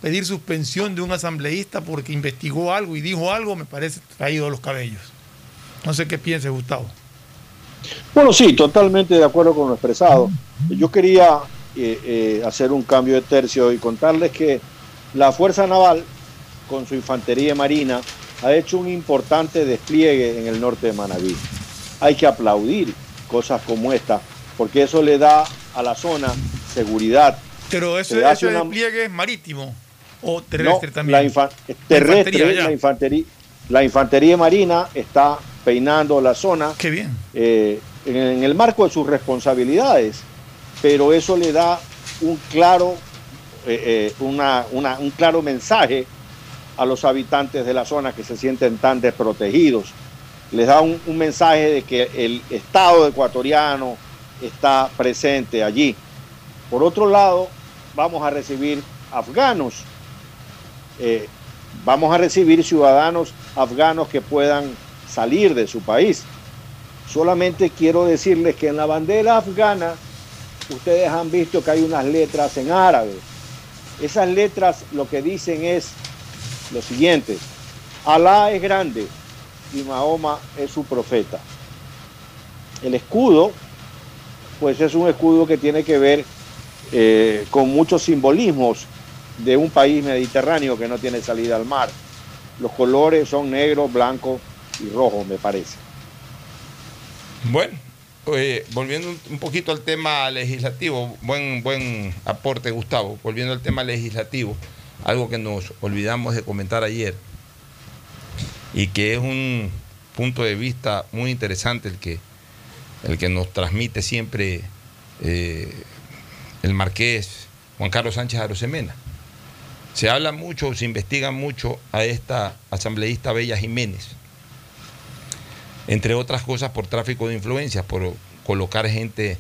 pedir suspensión de un asambleísta porque investigó algo y dijo algo, me parece traído a los cabellos. No sé qué piense Gustavo. Bueno, sí, totalmente de acuerdo con lo expresado. Yo quería eh, eh, hacer un cambio de tercio y contarles que la Fuerza Naval, con su infantería marina, ha hecho un importante despliegue en el norte de Manabí. Hay que aplaudir cosas como esta, porque eso le da a la zona seguridad. Pero ese, despliegue es marítimo o terrestre también. La terrestre, la infantería, la infantería, marina está peinando la zona. Qué bien. Eh, en, el marco de sus responsabilidades, pero eso le da un claro, eh, eh, un claro mensaje a los habitantes de la zona que se sienten tan desprotegidos. Les da un, mensaje de que el Estado ecuatoriano está presente allí. Por otro lado, vamos a recibir afganos, eh, vamos a recibir ciudadanos afganos que puedan salir de su país. Solamente quiero decirles que en la bandera afgana ustedes han visto que hay unas letras en árabe. Esas letras lo que dicen es lo siguiente, Alá es grande y Mahoma es su profeta. El escudo, pues es un escudo que tiene que ver eh, con muchos simbolismos de un país mediterráneo que no tiene salida al mar. Los colores son negro, blanco y rojo, me parece. Bueno, volviendo un poquito al tema legislativo, buen, buen aporte Gustavo, volviendo al tema legislativo algo que nos olvidamos de comentar ayer y que es un punto de vista muy interesante el que, el que nos transmite siempre eh, el marqués Juan Carlos Sánchez Arosemena. Se habla mucho, se investiga mucho a esta asambleísta Bella Jiménez, entre otras cosas por tráfico de influencias, por colocar gente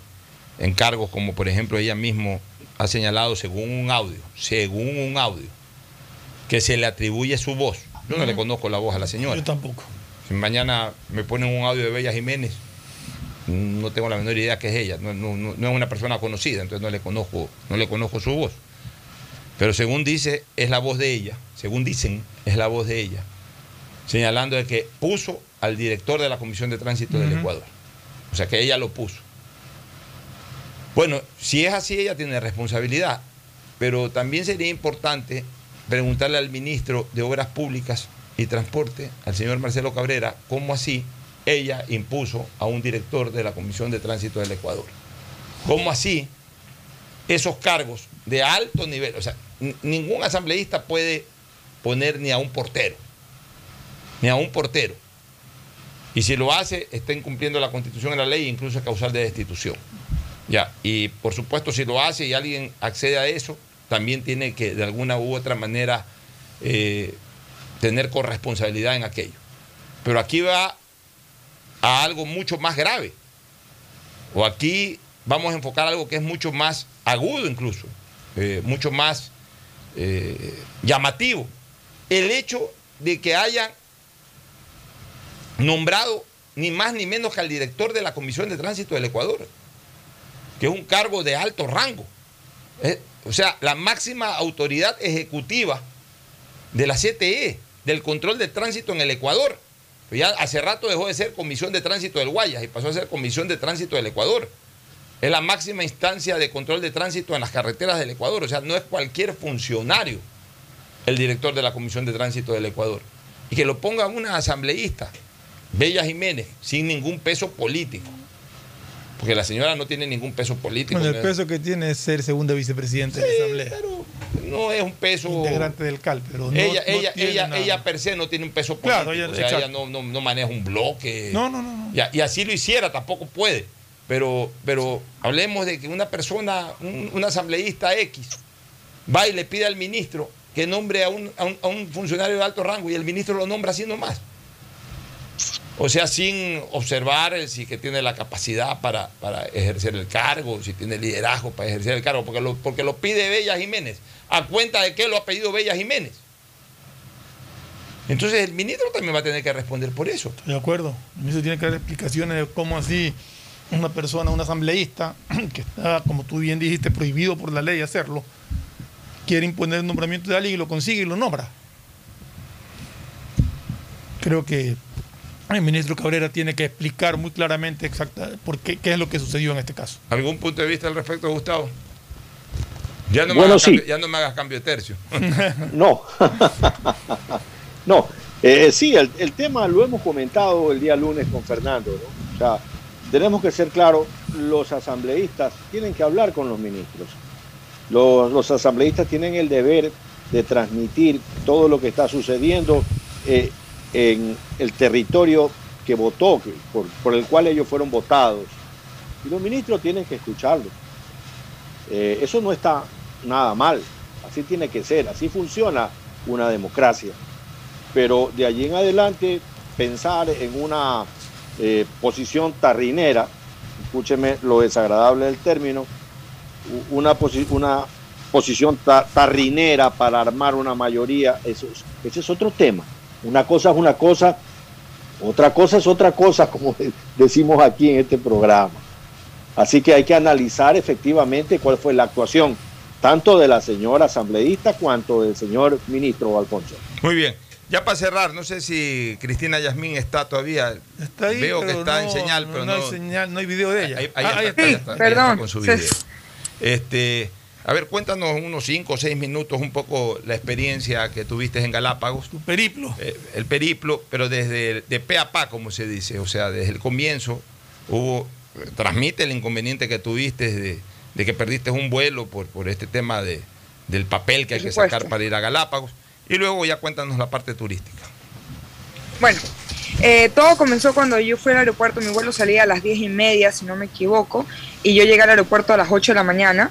en cargos como por ejemplo ella misma ha señalado según un audio, según un audio, que se le atribuye su voz. Yo no le conozco la voz a la señora. Yo tampoco. Si mañana me ponen un audio de Bella Jiménez, no tengo la menor idea que es ella. No, es una persona conocida, entonces no le conozco, no le conozco su voz. Pero según dice, es la voz de ella. Según dicen, es la voz de ella. Señalando de que puso al director de la Comisión de Tránsito del Ecuador. O sea que ella lo puso. Bueno, si es así, ella tiene responsabilidad, pero también sería importante preguntarle al ministro de Obras Públicas y Transporte, al señor Marcelo Cabrera, cómo así ella impuso a un director de la Comisión de Tránsito del Ecuador. ¿Cómo así esos cargos de alto nivel? O sea, ningún asambleísta puede poner ni a un portero, ni a un portero. Y si lo hace, está incumpliendo la constitución y la ley, incluso es causal de destitución. Ya, y por supuesto, si lo hace y alguien accede a eso, también tiene que de alguna u otra manera eh, tener corresponsabilidad en aquello. Pero aquí va a algo mucho más grave. O aquí vamos a enfocar algo que es mucho más agudo incluso, eh, mucho más eh, llamativo. El hecho de que hayan nombrado ni más ni menos que al director de la Comisión de Tránsito del Ecuador, que es un cargo de alto rango. Eh, o sea, la máxima autoridad ejecutiva de la CTE, del control de tránsito en el Ecuador. Ya hace rato dejó de ser Comisión de Tránsito del Guayas y pasó a ser Comisión de Tránsito del Ecuador. Es la máxima instancia de control de tránsito en las carreteras del Ecuador. O sea, no es cualquier funcionario el director de la Comisión de Tránsito del Ecuador. Y que lo ponga una asambleísta, Bella Jiménez, sin ningún peso político. Porque la señora no tiene ningún peso político. Bueno, el peso que tiene es ser segunda vicepresidenta de la Asamblea. no es un peso. Integrante del CAL, pero no. ella, no ella, ella, nada. ella per se no tiene un peso político. Claro, ella- o sea, ella no, no- no maneja un bloque. No, no, no. y así lo hiciera, tampoco puede. Pero, pero hablemos de que una persona, un, un asambleísta X, va y le pide al ministro que nombre a un, a un- a un funcionario de alto rango y el ministro lo nombra así nomás. O sea, sin observar si que tiene la capacidad para, para ejercer el cargo, si tiene liderazgo para ejercer el cargo, porque lo, porque lo pide Bella Jiménez. ¿A cuenta de qué lo ha pedido Bella Jiménez? Entonces el ministro también va a tener que responder por eso. Estoy de acuerdo. El ministro tiene que dar explicaciones de cómo así una persona, un asambleísta, que está, como tú bien dijiste, prohibido por la ley hacerlo, quiere imponer el nombramiento de alguien y lo consigue y lo nombra. Creo que el ministro Cabrera tiene que explicar muy claramente exacta por qué, qué es lo que sucedió en este caso. ¿Algún punto de vista al respecto, Gustavo? Ya no, me, Bueno, hagas sí. cambio, ya no me hagas cambio de tercio. No, no. Eh, sí, el, el tema lo hemos comentado el día lunes con Fernando. ¿no? O sea, tenemos que ser claros, los asambleístas tienen que hablar con los ministros. Los, los asambleístas tienen el deber de transmitir todo lo que está sucediendo eh, en el territorio que votó, por, por el cual ellos fueron votados. Y los ministros tienen que escucharlo. Eh, eso no está nada mal, así tiene que ser, así funciona una democracia. Pero de allí en adelante, pensar en una eh, posición tarrinera, escúcheme lo desagradable del término, una, posi- una posición ta- tarrinera para armar una mayoría, eso es- ese es otro tema. Una cosa es una cosa, otra cosa es otra cosa, como de- decimos aquí en este programa. Así que hay que analizar efectivamente cuál fue la actuación, tanto de la señora asambleísta cuanto del señor ministro Alfonso. Muy bien. Ya para cerrar, no sé si Cristina Yasmín está todavía. Está ahí, Veo que está en señal, pero no no. hay señal, no hay video de ella. Ahí, ahí Ah, está, ahí ahí está. está, ahí está perdón. con su video. Este, a ver, cuéntanos unos 5 o 6 minutos un poco la experiencia que tuviste en Galápagos. Tu periplo. Eh, el periplo, pero desde de pe a pa, como se dice, o sea, desde el comienzo hubo, transmite el inconveniente que tuviste de, de que perdiste un vuelo por, por este tema de, del papel que hay que sacar para ir a Galápagos. Y luego ya cuéntanos la parte turística. Bueno, eh, todo comenzó cuando yo fui al aeropuerto, mi vuelo salía a las 10 y media, si no me equivoco, y yo llegué al aeropuerto a las 8 de la mañana.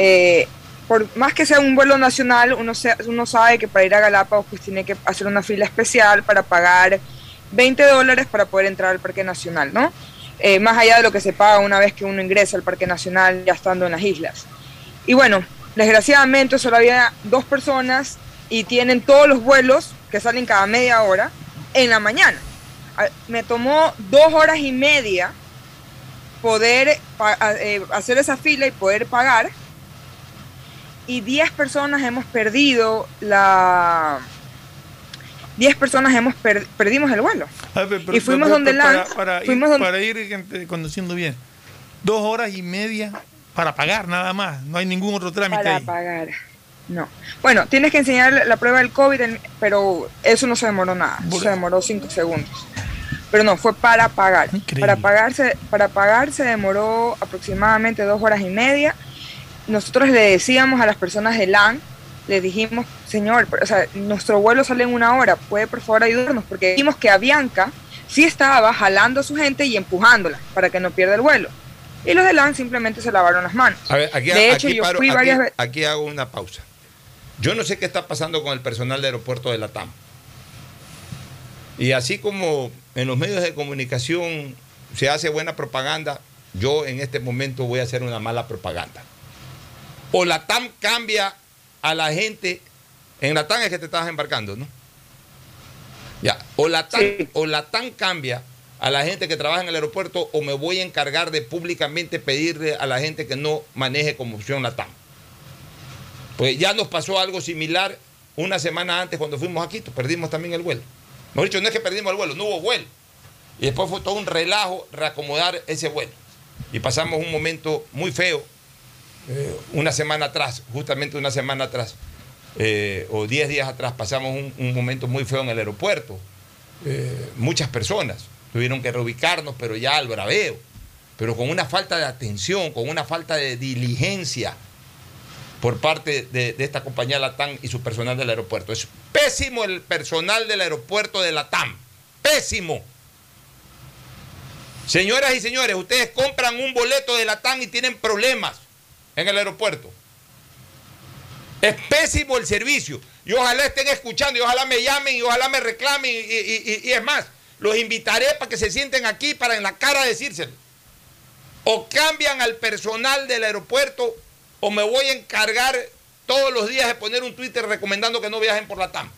Eh, por más que sea un vuelo nacional, uno, se- uno sabe que para ir a Galápagos pues tiene que hacer una fila especial para pagar 20 dólares para poder entrar al Parque Nacional, ¿no? Eh, más allá de lo que se paga una vez que uno ingresa al Parque Nacional ya estando en las islas. Y bueno, desgraciadamente solo había dos personas y tienen todos los vuelos que salen cada media hora en la mañana. A- Me tomó dos horas y media poder eh, hacer esa fila y poder pagar. Y 10 personas hemos perdido la... 10 personas hemos per- perdimos el vuelo. Pero- Y fuimos pero- donde pero LAN, Para, para fuimos ir, donde- para ir gente, conduciendo bien. Dos horas y media para pagar nada más. No hay ningún otro trámite Para ahí. pagar. No. Bueno, tienes que enseñar la prueba del COVID, pero eso no se demoró nada. Se demoró cinco segundos. Pero no, fue para pagar. Para pagarse, para pagar se demoró aproximadamente dos horas y media. Nosotros le decíamos a las personas de LAN, le dijimos, señor, o sea, nuestro vuelo sale en una hora, ¿puede por favor ayudarnos? Porque dijimos que Avianca sí estaba jalando a su gente y empujándola para que no pierda el vuelo. Y los de LAN simplemente se lavaron las manos. A ver, aquí, de hecho, aquí yo paro- fui aquí- varias veces. aquí hago una pausa. Yo no sé qué está pasando con el personal del aeropuerto de la TAM. Y así como en los medios de comunicación se hace buena propaganda, yo en este momento voy a hacer una mala propaganda. O la TAM cambia a la gente. En la TAM es que te estabas embarcando, ¿no? Ya. O la TAM, o la TAM cambia a la gente que trabaja en el aeropuerto o me voy a encargar de públicamente pedirle a la gente que no maneje como opción la TAM. Pues ya nos pasó algo similar una semana antes cuando fuimos a Quito, perdimos también el vuelo. Mejor dicho, no es que perdimos el vuelo, no hubo vuelo. Y después fue todo un relajo reacomodar ese vuelo. Y pasamos un momento muy feo, eh, una semana atrás, justamente una semana atrás, eh, o diez días atrás, pasamos un, momento muy feo en el aeropuerto. Eh, muchas personas tuvieron que reubicarnos, pero ya al braveo, pero con una falta de atención, con una falta de diligencia por parte de, de esta compañía Latam y su personal del aeropuerto. Es pésimo el personal del aeropuerto de Latam. Pésimo. Señoras y señores, ustedes compran un boleto de Latam y tienen problemas en el aeropuerto. Es pésimo el servicio. Y ojalá estén escuchando y ojalá me llamen y ojalá me reclamen. Y, es más, los invitaré para que se sienten aquí para en la cara decírselo. O cambian al personal del aeropuerto o me voy a encargar todos los días de poner un Twitter recomendando que no viajen por la TAM.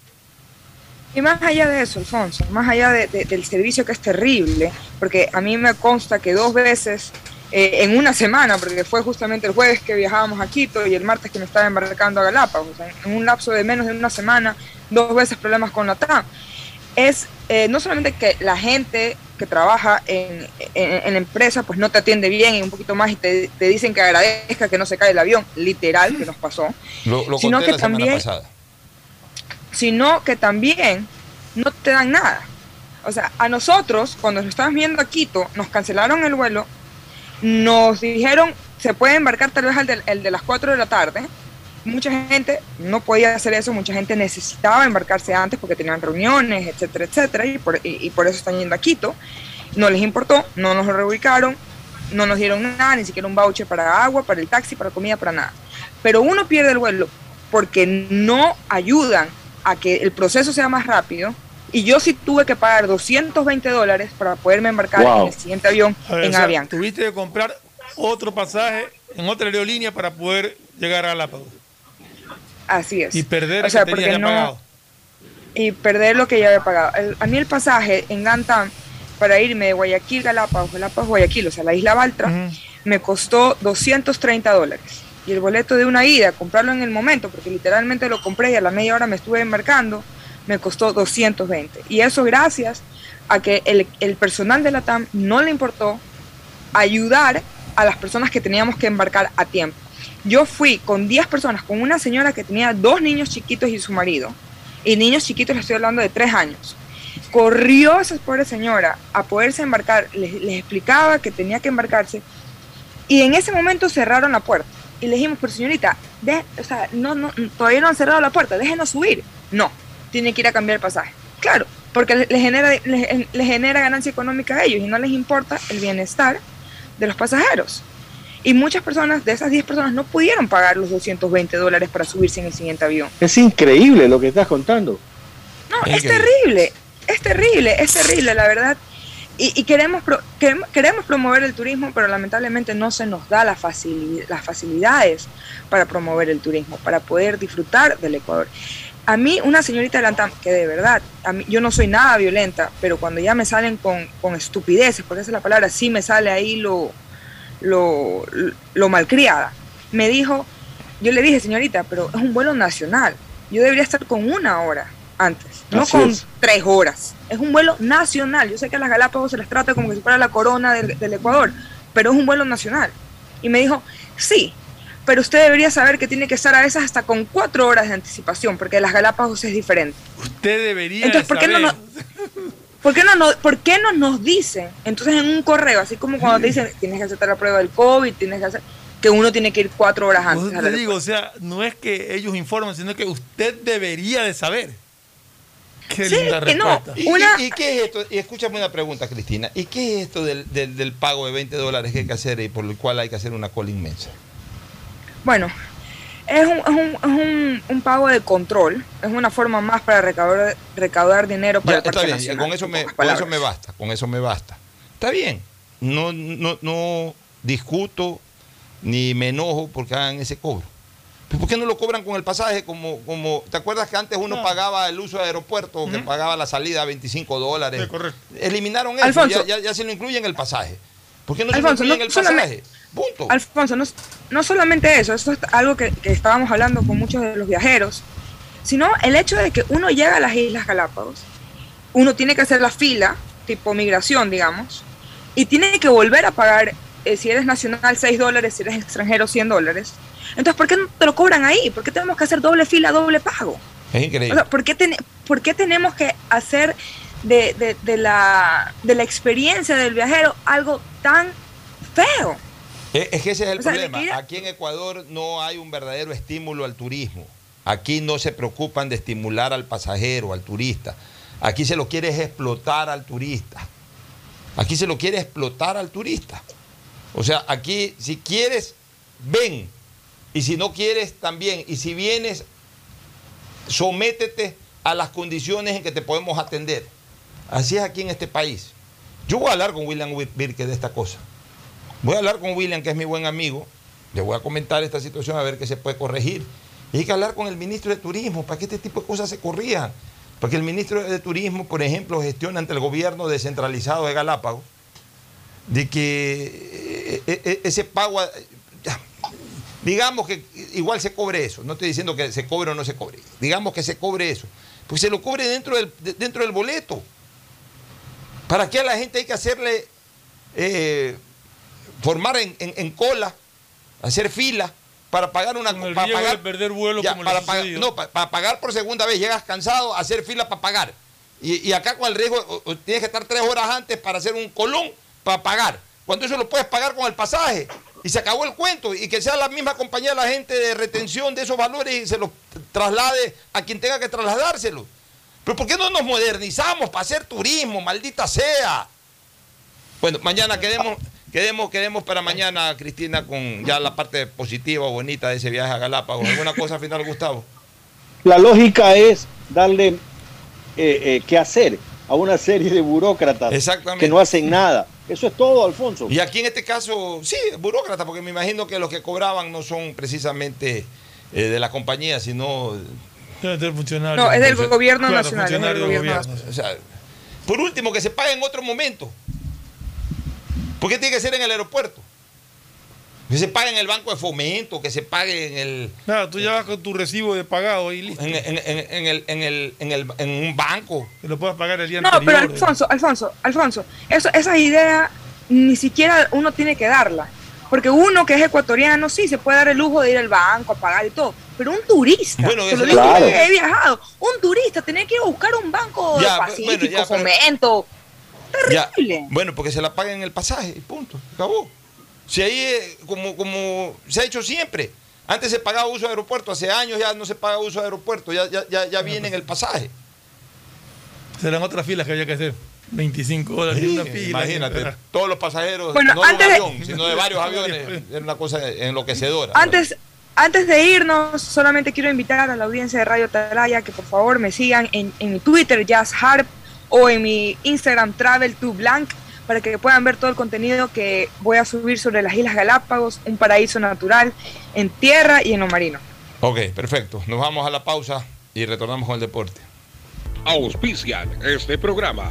Y más allá de eso, Alfonso, más allá de- de- del servicio que es terrible, porque a mí me consta que dos veces eh, en una semana, porque fue justamente el jueves que viajábamos a Quito y el martes que me estaba embarcando a Galápagos, o sea, en un lapso de menos de una semana, dos veces problemas con la TAM. Es eh, no solamente que la gente que trabaja en, en- en la empresa pues no te atiende bien y un poquito más y te, te dicen que agradezca que no se cae el avión, literal, que nos pasó Lo, lo Sino que también- pasada. sino que también no te dan nada. O sea, a nosotros, cuando nos estábamos viendo a Quito, nos cancelaron el vuelo, nos dijeron, se puede embarcar tal vez el de, el de las 4 de la tarde. Mucha gente no podía hacer eso, mucha gente necesitaba embarcarse antes porque tenían reuniones, etcétera, etcétera, y por, y- por eso están yendo a Quito. No les importó, no nos reubicaron, no nos dieron nada, ni siquiera un voucher para agua, para el taxi, para comida, para nada. Pero uno pierde el vuelo porque no ayudan a que el proceso sea más rápido. Y yo sí tuve que pagar 220 dólares para poderme embarcar Wow. en el siguiente avión ver, en o sea, Avianca. Tuviste que comprar otro pasaje en otra aerolínea para poder llegar a Galápagos. Así es. Y perder O sea, que porque ya no- pagado. y perder lo que ya había pagado. El- a mí el pasaje en Gantam para irme de Guayaquil, Galápagos, Galápagos, Guayaquil, o sea, la isla Baltra, me costó 230 dólares. Y el boleto de una ida, comprarlo en el momento, porque literalmente lo compré y a la media hora me estuve embarcando, me costó 220. Y eso gracias a que el, el personal de la TAM no le importó ayudar a las personas que teníamos que embarcar a tiempo. Yo fui con 10 personas, con una señora que tenía dos niños chiquitos y su marido. Y niños chiquitos, les estoy hablando de 3 años. Corrió esa pobre señora a poderse embarcar, les, les explicaba que tenía que embarcarse. Y en ese momento cerraron la puerta. Y le dijimos, pero señorita, de- o sea, no, no, todavía no han cerrado la puerta, déjenos subir. No, tiene que ir a cambiar el pasaje. Claro, porque le, genera, le, le genera ganancia económica a ellos y no les importa el bienestar de los pasajeros. Y muchas personas, de esas 10 personas, no pudieron pagar los 220 dólares para subirse en el siguiente avión. Es increíble lo que estás contando. No, es terrible, es terrible, es terrible, la verdad. Y, y queremos, pro- queremos, queremos promover el turismo, pero lamentablemente no se nos da la facili- las facilidades para promover el turismo, para poder disfrutar del Ecuador. A mí, una señorita de Lantam, que de verdad, a mí, yo no soy nada violenta, pero cuando ya me salen con, con estupideces, porque esa es la palabra, sí me sale ahí lo, lo, lo malcriada, me dijo, yo le dije, señorita, pero es un vuelo nacional, yo debería estar con una hora antes, no Así con es. tres horas. Es un vuelo nacional. Yo sé que a las Galápagos se les trata como que si fuera la corona del, del Ecuador, pero es un vuelo nacional. Y me dijo, sí, pero usted debería saber que tiene que estar a veces hasta con cuatro horas de anticipación, porque las Galápagos es diferente. Usted debería Entonces, ¿por qué no saber. nos- ¿Por qué, no, no, ¿Por qué no nos dicen? Entonces en un correo, así como cuando te dicen, tienes que hacer la prueba del COVID, tienes que hacer, que uno tiene que ir cuatro horas antes. Pues al te digo, o sea, no es que ellos informen, sino que usted debería de saber. Qué Sí, linda que no. respuesta. ¿Y, Una- y- y qué es esto? Y escúchame una pregunta, Cristina. ¿Y qué es esto del, del- del pago de 20 dólares que hay que hacer y por el cual hay que hacer una cola inmensa? Bueno, es un, es un- es un- un pago de control, es una forma más para recaudar, recaudar dinero para Ya, el Parque está bien, Nacional, con eso, me, con eso me basta, con eso me basta. Está bien, no, no, no discuto ni me enojo porque hagan ese cobro. ¿Pero ¿Por qué no lo cobran con el pasaje? Como, como ¿Te acuerdas que antes uno No. pagaba el uso de aeropuerto, que pagaba la salida a 25 dólares? Sí, correcto. Eliminaron eso, Alfonso. ya, ya- ya se lo incluye en el pasaje. ¿Por qué no Alfonso, se lo incluye no en el solamente- pasaje? Punto. Alfonso, no, no solamente eso, eso es algo que, que estábamos hablando con muchos de los viajeros, sino el hecho de que uno llega a las Islas Galápagos, uno tiene que hacer la fila, tipo migración, digamos, y tiene que volver a pagar, eh, si eres nacional, 6 dólares, si eres extranjero, 100 dólares. Entonces, ¿por qué no te lo cobran ahí? ¿Por qué tenemos que hacer doble fila, doble pago? Es O increíble. sea, ¿por, qué ten- por qué tenemos que hacer de, de- de la, de la experiencia del viajero algo tan feo? Es que ese es el O problema. Aquí en Ecuador no hay un verdadero estímulo al turismo. Aquí no se preocupan de estimular al pasajero, al turista. Aquí se lo quiere explotar al turista. Aquí se lo quiere explotar al turista. O sea, aquí si quieres, ven. Y si no quieres, también. Y si vienes, sométete a las condiciones en que te podemos atender. Así es aquí en este país. Yo voy a hablar con William Birke de esta cosa. Voy a hablar con William, que es mi buen amigo. Le voy a comentar esta situación a ver qué se puede corregir. Y hay que hablar con el ministro de Turismo para que este tipo de cosas se corrijan. Porque el ministro de Turismo, por ejemplo, gestiona ante el gobierno descentralizado de Galápagos de que eh, eh, eh, ese pago, digamos que igual se cobre eso. No estoy diciendo que se cobre o no se cobre. Digamos que se cobre eso. Pues se lo cobre dentro del, de- dentro del boleto. ¿Para qué a la gente hay que hacerle formar en, en- en cola, hacer fila para pagar una Con el para pagar, de perder vuelo ya, como para pagar- no, pa- para pagar por segunda vez, llegas cansado, hacer fila para pagar. Y, y acá con el riesgo, o- o tienes que estar tres horas antes para hacer un colón para pagar. Cuando eso lo puedes pagar con el pasaje. Y se acabó el cuento. Y que sea la misma compañía la gente de retención de esos valores y se los traslade a quien tenga que trasladárselo. Pero ¿por qué no nos modernizamos para hacer turismo, maldita sea? Bueno, mañana quedemos, quedemos, quedemos para mañana, Cristina, con ya la parte positiva o bonita de ese viaje a Galápagos. ¿Alguna cosa final, Gustavo? La lógica es darle eh, eh, que hacer a una serie de burócratas Exactamente. que no hacen nada. Eso es todo, Alfonso. Y aquí en este caso, sí, burócrata, porque me imagino que los que cobraban no son precisamente eh, de la compañía, sino... Funcionario. No, es del Entonces, gobierno claro, nacional. es del funcionario gobierno gobierno. nacional. O sea, por último, que se pague en otro momento. ¿Por qué tiene que ser en el aeropuerto? Que se pague en el banco de fomento, que se pague en el... Claro, tú ya vas con tu recibo de pagado y listo. En, en- en- en el, en, el, en, el, en un banco. Que lo puedas pagar el día No, anterior. pero Alfonso, Alfonso, Alfonso, eso, esa idea ni siquiera uno tiene que darla. Porque uno que es ecuatoriano, sí, se puede dar el lujo de ir al banco a pagar y todo. Pero un turista, Bueno, te lo digo Claro. porque he viajado, un turista tenía que ir a buscar un banco Ya, de Pacífico, bueno, ya, pero- Ya. Bueno, porque se la paguen en el pasaje y punto. Acabó. Si ahí, eh, como, como se ha hecho siempre. Antes se pagaba uso de aeropuerto, hace años ya no se paga uso de aeropuerto, ya, ya, ya, ya viene en el pasaje. Serán otras filas que había que hacer. 25 dólares en una fila. Imagínate, todos los pasajeros, Bueno, no de antes un de- avión, sino de varios aviones, era una cosa enloquecedora. Antes, antes de irnos, solamente quiero invitar a la audiencia de Radio Atalaya que por favor me sigan en, en mi Twitter, Jazz Harp, o en mi Instagram, Travel to Blank, para que puedan ver todo el contenido que voy a subir sobre las Islas Galápagos, un paraíso natural en tierra y en lo marino. Ok, perfecto. Nos vamos a la pausa y retornamos con el deporte. Auspician este programa.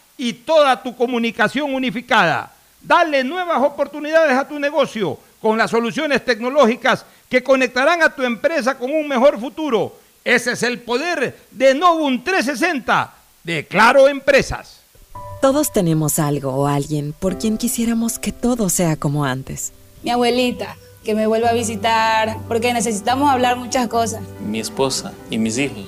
y toda tu comunicación unificada. Dale nuevas oportunidades a tu negocio con las soluciones tecnológicas que conectarán a tu empresa con un mejor futuro. Ese es el poder de Novum 360 de Claro Empresas. Todos tenemos algo o alguien por quien quisiéramos que todo sea como antes. Mi abuelita, que me vuelva a visitar, porque necesitamos hablar muchas cosas. Mi esposa y mis hijos,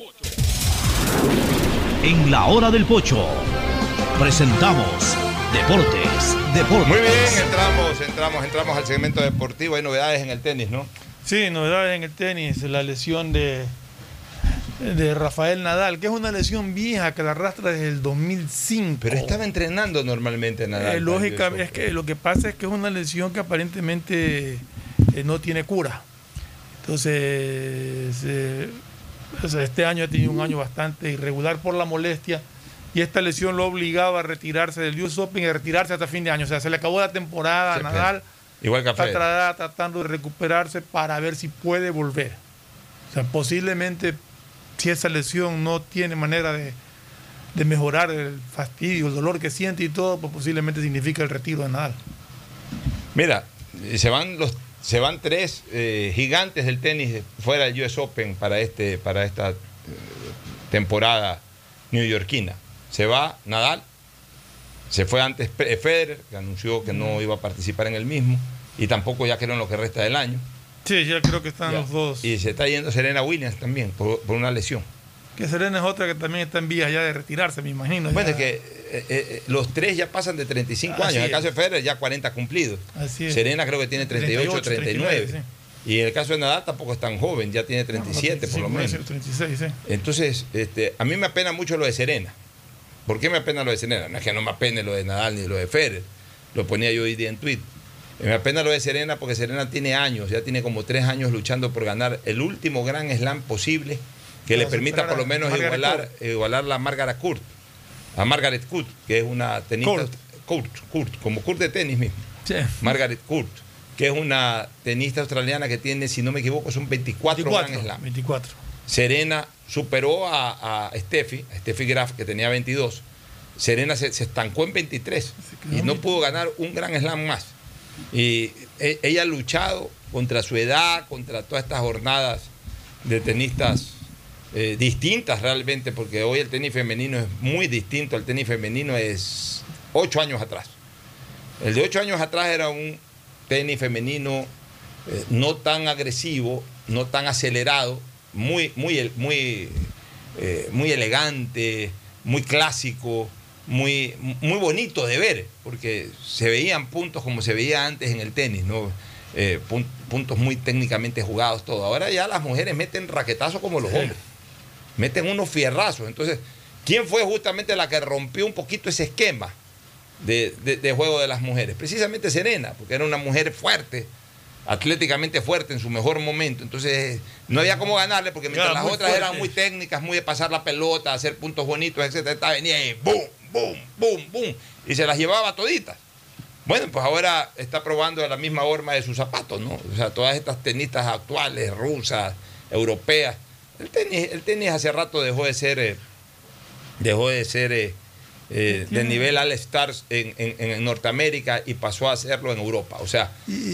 En la hora del pocho presentamos Deportes, Deportes. Muy bien, entramos, entramos, entramos al segmento deportivo. Hay novedades en el tenis, ¿no? Sí, novedades en el tenis, la lesión de, de Rafael Nadal, que es una lesión vieja que la arrastra desde el 2005. Pero estaba entrenando normalmente Nadal. Eh, lógica, es que lo que pasa es que es una lesión que aparentemente eh, no tiene cura. Entonces, eh, este año ha tenido un año bastante irregular por la molestia y esta lesión lo obligaba a retirarse del US Open y a retirarse hasta fin de año. O sea, se le acabó la temporada a Sí, Nadal. Igual que a Está Federer. tratando de recuperarse para ver si puede volver. O sea, posiblemente si esa lesión no tiene manera de, de mejorar el fastidio, el dolor que siente y todo, pues posiblemente significa el retiro de Nadal. Mira, se van los se van tres eh, gigantes del tenis fuera del US Open para este para esta eh, temporada neoyorquina. Se va Nadal, se fue antes Pe- Federer, que anunció que no iba a participar en el mismo, y tampoco ya creo en lo que resta del año. Sí, ya creo que están Ya. los dos. Y se está yendo Serena Williams también por, por una lesión. Que Serena es otra que también está en vías ya de retirarse, me imagino. Bueno, ya. es que eh, eh, los tres ya pasan de 35 Así años. En el caso de Federer ya 40 cumplidos. Así es. Serena creo que tiene 38, 39. 39, Y en el caso de Nadal tampoco es tan joven, ya tiene 37 por lo menos. ser 36, sí. Entonces, este, a mí me apena mucho lo de Serena. ¿Por qué me apena lo de Serena? No es que no me apene lo de Nadal ni lo de Federer. Lo ponía yo hoy día en tweet. Me apena lo de Serena porque Serena tiene años, ya tiene como tres años luchando por ganar el último gran slam posible que le permita por lo menos igualar, igualar la Margaret Court. A Margaret Court, que es una tenista. Court. Court, Court, como Court de tenis mismo. Sí. Margaret Court, que es una tenista australiana que tiene, si no me equivoco, son 24, 24, Grand Slam. 24. Serena superó a, a Steffi, a Steffi Graf, que tenía 22. Serena se, se estancó en 23 y no pudo ganar un gran slam más. Y e- ella ha luchado contra su edad, contra todas estas jornadas de tenistas eh, distintas realmente, porque hoy el tenis femenino es muy distinto al tenis femenino es ocho años atrás. El de ocho años atrás era un tenis femenino eh, no tan agresivo, no tan acelerado, muy, muy, muy, eh, muy elegante, muy clásico, muy, muy bonito de ver, porque se veían puntos como se veía antes en el tenis, ¿no? Eh, pun- puntos muy técnicamente jugados, todo. Ahora ya las mujeres meten raquetazos como los hombres, meten unos fierrazos. Entonces, ¿quién fue justamente la que rompió un poquito ese esquema de, de- de juego de las mujeres? Precisamente Serena, porque era una mujer fuerte, atléticamente fuerte en su mejor momento. Entonces, no había cómo ganarle, porque mientras Claro, las otras eran muy técnicas, muy de pasar la pelota, hacer puntos bonitos, etcétera, esta venía y boom, boom, boom, boom, y se las llevaba toditas. Bueno, pues ahora está probando de la misma horma de sus zapatos, ¿no? O sea, todas estas tenistas actuales, rusas, europeas. El tenis, el tenis hace rato dejó de ser, eh, dejó de ser eh, eh, de nivel All Stars en, en- en Norteamérica y pasó a hacerlo en Europa. O sea,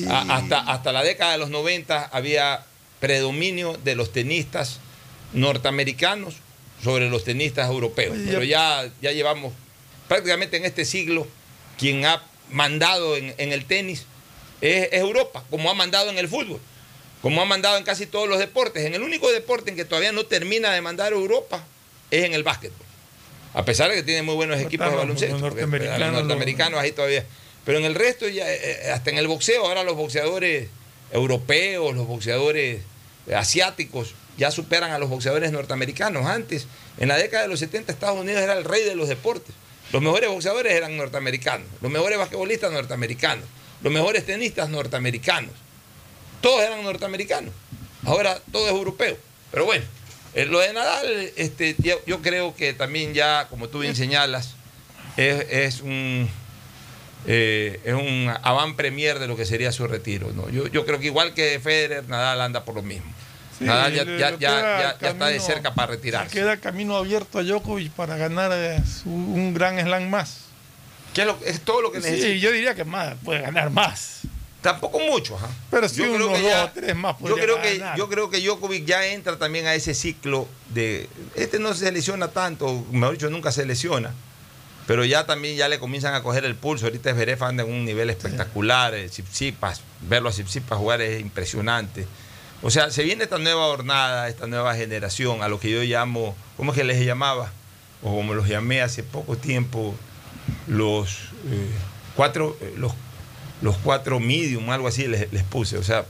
a- hasta, hasta la década de los 90 había predominio de los tenistas norteamericanos sobre los tenistas europeos. Oye, Pero ya- ya, ya llevamos prácticamente en este siglo quien ha mandado en, en el tenis es, es Europa, como ha mandado en el fútbol, como ha mandado en casi todos los deportes. En el único deporte en que todavía no termina de mandar Europa es en el básquetbol. A pesar de que tiene muy buenos equipos de los baloncesto, porque norteamericanos, los los- norteamericanos ahí todavía. Pero en el resto, ya, eh, hasta en el boxeo, ahora los boxeadores europeos, los boxeadores eh, asiáticos, ya superan a los boxeadores norteamericanos. Antes, en la década de los 70, Estados Unidos era el rey de los deportes. Los mejores boxeadores eran norteamericanos, los mejores basquetbolistas norteamericanos, los mejores tenistas norteamericanos. Todos eran norteamericanos. Ahora todo es europeo. Pero bueno, eh, lo de Nadal, este, yo, yo creo que también ya, como tú bien señalas, es, es un eh, es un avant premier de lo que sería su retiro. ¿no? Yo, yo creo que igual que Federer, Nadal anda por lo mismo. Sí, Nadal ya, le- ya- le ya- queda ya- ya está de cerca para retirarse. queda camino abierto a Djokovic para ganar eh, su- un gran slam más. ¿Qué es, lo- es todo lo que necesita? Sí, yo diría que más, puede ganar más. Tampoco mucho. Pero sí Yo creo unos que dos ya- tres más Yo creo, que, ganar. yo creo que Djokovic ya entra también a ese ciclo de... Este no se lesiona tanto, mejor dicho, nunca se lesiona. Pero ya también ya le comienzan a coger el pulso. Ahorita Zverev anda en un nivel espectacular. Tsitsipas, verlo a Tsitsipas jugar es impresionante. O sea, se viene esta nueva jornada, esta nueva generación, a lo que yo llamo, ¿cómo es que les llamaba? O como los llamé hace poco tiempo, los eh, cuatro, eh, los, los cuatro medium, algo así les, les puse. O sea,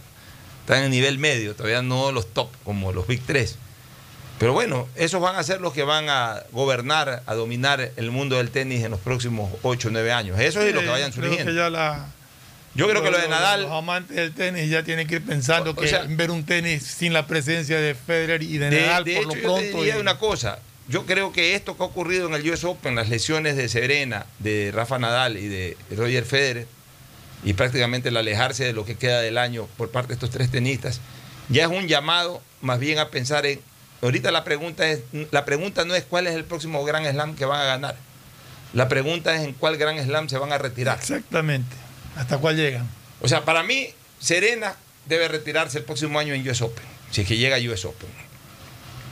están en nivel medio, todavía no los top como los Big 3. Pero bueno, esos van a ser los que van a gobernar, a dominar el mundo del tenis en los próximos 8 o 9 años. Eso es lo que vayan Creo surgiendo. que ya la- Yo creo que lo de Nadal- Los amantes del tenis ya tienen que ir pensando O- o que sea- ver un tenis sin la presencia de Federer y de, De, Nadal de por hecho, lo yo te pronto. diría y- una cosa. Yo creo que esto que ha ocurrido en el US Open, las lesiones de Serena, de Rafa Nadal y de Roger Federer, y prácticamente el alejarse de lo que queda del año por parte de estos tres tenistas, ya es un llamado más bien a pensar en. Ahorita la pregunta es, la pregunta no es cuál es el próximo Gran Slam que van a ganar. La pregunta es en cuál Gran Slam se van a retirar. Exactamente. ¿Hasta cuál llegan? O sea, para mí, Serena debe retirarse el próximo año en US Open, si es que llega a US Open.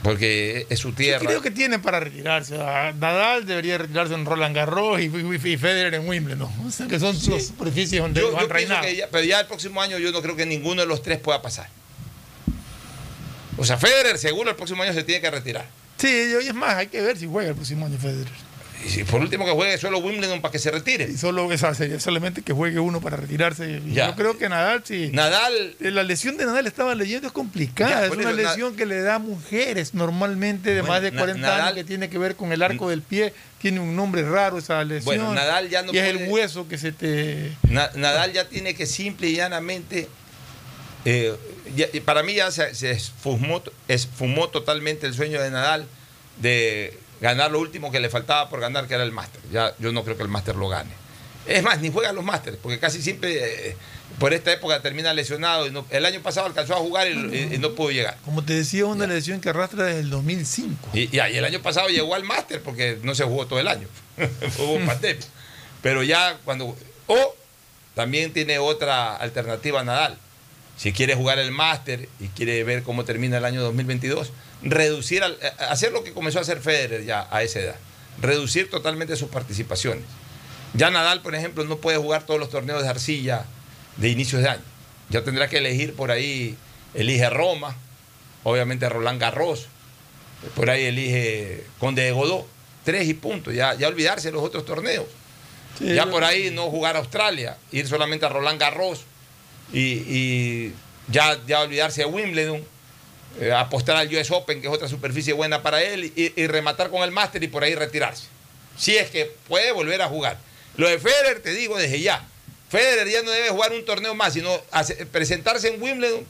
Porque es su tierra. Creo que tiene para retirarse. Ah, Nadal debería retirarse en Roland Garros y, y- y Federer en Wimbledon. O sea, que son los superficies donde Yo, han yo que ya, pero ya el próximo año yo no creo que ninguno de los tres pueda pasar. O sea, Federer seguro el próximo año se tiene que retirar. Sí, y es más, hay que ver si juega el próximo año Federer. Y si por último que juegue solo Wimbledon para que se retire. Y solo esa sería solamente que juegue uno para retirarse. Ya. Yo creo que Nadal sí. Nadal. La lesión de Nadal estaba leyendo es complicada. Ya, es una lesión que le da a mujeres normalmente de Bueno, más de Na- 40 Nadal- años que tiene que ver con el arco del pie. Tiene un nombre raro esa lesión. Bueno, Nadal ya no y es el puede- hueso que se te. Na- Nadal ya tiene que simple y llanamente. eh, ya- para mí ya se, se esfumó, esfumó totalmente el sueño de Nadal de ganar lo último que le faltaba por ganar, que era el máster. Ya yo no creo que el máster lo gane. Es más, ni juega los másteres, porque casi siempre eh, por esta época termina lesionado. y no- el año pasado alcanzó a jugar y, y- y no pudo llegar. Como te decía, una lesión que arrastra desde el 2005. Y, y- y el año pasado llegó al máster porque no se jugó todo el año. Hubo pandemia. Pero ya cuando. O también tiene otra alternativa Nadal. Si quiere jugar el máster y quiere ver cómo termina el año 2022, reducir, al- eh, hacer lo que comenzó a hacer Federer ya a esa edad, reducir totalmente sus participaciones. Ya Nadal, por ejemplo, no puede jugar todos los torneos de arcilla de inicios de año. Ya tendrá que elegir por ahí, elige Roma, obviamente Roland Garros, por ahí elige Conde de Godó, tres y punto, ya, ya olvidarse de los otros torneos. Sí, ya por ahí no jugar a Australia, ir solamente a Roland Garros y, y ya, ya olvidarse de Wimbledon, eh, apostar al US Open, que es otra superficie buena para él, y, y rematar con el Master y por ahí retirarse. Si es que puede volver a jugar. Lo de Federer, te digo desde ya. Federer ya no debe jugar un torneo más, sino hace- presentarse en Wimbledon.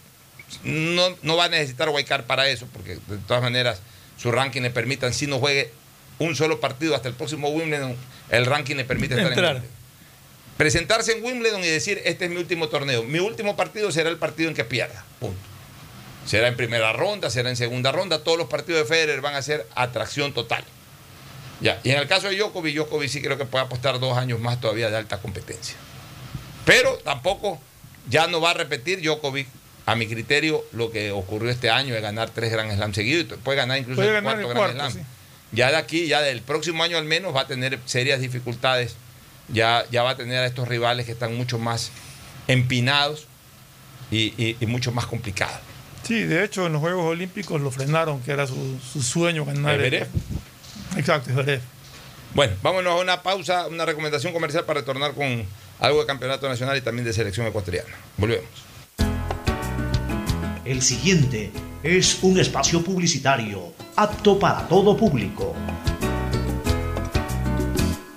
No, no va a necesitar Wildcard para eso, porque de todas maneras su ranking le permitan, si no juegue un solo partido hasta el próximo Wimbledon, el ranking le permite estar en Entrar. Wimbledon. Presentarse en Wimbledon y decir, este es mi último torneo. Mi último partido será el partido en que pierda. Punto. Será en primera ronda, será en segunda ronda. Todos los partidos de Federer van a ser atracción total. Ya. Y en el caso de Djokovic, Djokovic sí creo que puede apostar dos años más todavía de alta competencia. Pero tampoco ya no va a repetir Djokovic, a mi criterio, lo que ocurrió este año de ganar tres Grand Slam seguidos. Puede ganar incluso Puede el ganar cuarto Grand Slam. sí. Ya de aquí, ya del próximo año al menos, va a tener serias dificultades. Ya, ya va a tener a estos rivales que están mucho más empinados y, y- y mucho más complicados. Sí, de hecho en los Juegos Olímpicos lo frenaron, que era su, su sueño ganar. el- Medvedev. Exacto, Zverev. Bueno, vámonos a una pausa, una recomendación comercial para retornar con algo de campeonato nacional y también de selección ecuatoriana. Volvemos. El siguiente es un espacio publicitario apto para todo público.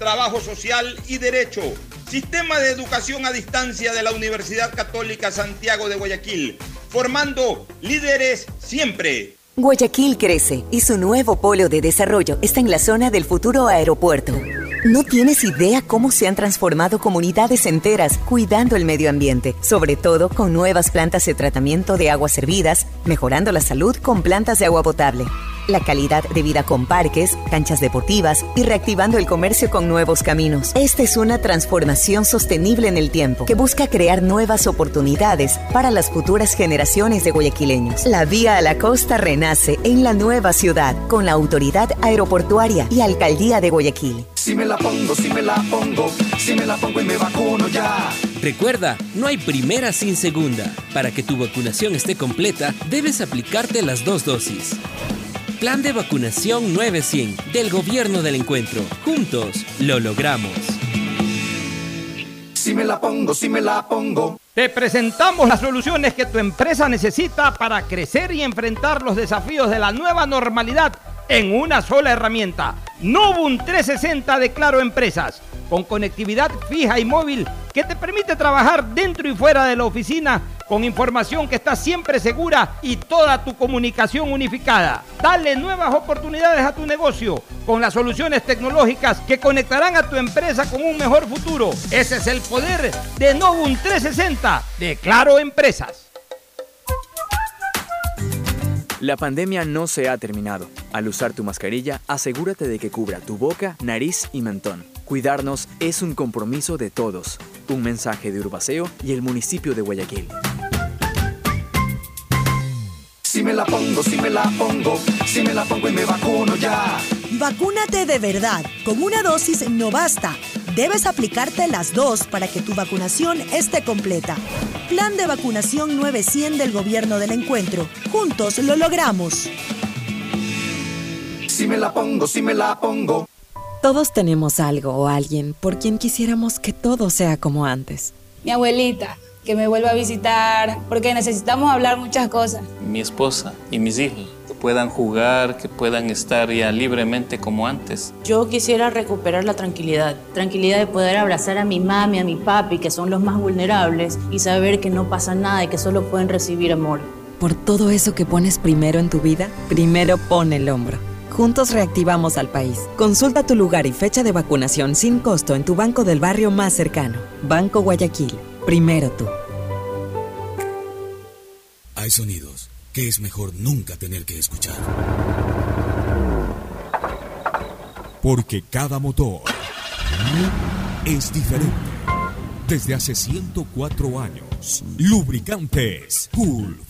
trabajo social y derecho. Sistema de educación a distancia de la Universidad Católica Santiago de Guayaquil, formando líderes siempre. Guayaquil crece y su nuevo polo de desarrollo está en la zona del futuro aeropuerto. No tienes idea cómo se han transformado comunidades enteras cuidando el medio ambiente, sobre todo con nuevas plantas de tratamiento de aguas servidas, mejorando la salud con plantas de agua potable, la calidad de vida con parques, canchas deportivas y reactivando el comercio con nuevos caminos. Esta es una transformación sostenible en el tiempo que busca crear nuevas oportunidades para las futuras generaciones de guayaquileños. La vía a la costa renace en la nueva ciudad con la autoridad aeroportuaria y alcaldía de Guayaquil. Si me la pongo, si me la pongo, si me la pongo y me vacuno ya. Recuerda, no hay primera sin segunda. Para que tu vacunación esté completa, debes aplicarte las dos dosis. Plan de vacunación 900 del Gobierno del Encuentro. Juntos lo logramos. Si me la pongo, si me la pongo. Te presentamos las soluciones que tu empresa necesita para crecer y enfrentar los desafíos de la nueva normalidad en una sola herramienta. Nubun 360 de Claro Empresas, con conectividad fija y móvil que te permite trabajar dentro y fuera de la oficina con información que está siempre segura y toda tu comunicación unificada. Dale nuevas oportunidades a tu negocio con las soluciones tecnológicas que conectarán a tu empresa con un mejor futuro. Ese es el poder de Novum 360 de Claro Empresas. La pandemia no se ha terminado. Al usar tu mascarilla, asegúrate de que cubra tu boca, nariz y mentón. Cuidarnos es un compromiso de todos. Un mensaje de Urbaceo y el municipio de Guayaquil. Si me la pongo, si me la pongo, si me la pongo y me vacuno ya. Vacúnate de verdad. Con una dosis no basta. Debes aplicarte las dos para que tu vacunación esté completa. Plan de vacunación 900 del Gobierno del Encuentro. Juntos lo logramos. Si me la pongo, si me la pongo. Todos tenemos algo o alguien por quien quisiéramos que todo sea como antes. Mi abuelita, que me vuelva a visitar, porque necesitamos hablar muchas cosas. Mi esposa y mis hijos, que puedan jugar, que puedan estar ya libremente como antes. Yo quisiera recuperar la tranquilidad, tranquilidad de poder abrazar a mi mami, a mi papi, que son los más vulnerables, y saber que no pasa nada y que solo pueden recibir amor. Por todo eso que pones primero en tu vida, primero pon el hombro. Juntos reactivamos al país. Consulta tu lugar y fecha de vacunación sin costo en tu banco del barrio más cercano. Banco Guayaquil. Primero tú. Hay sonidos que es mejor nunca tener que escuchar. Porque cada motor es diferente. Desde hace 104 años, lubricantes Gulf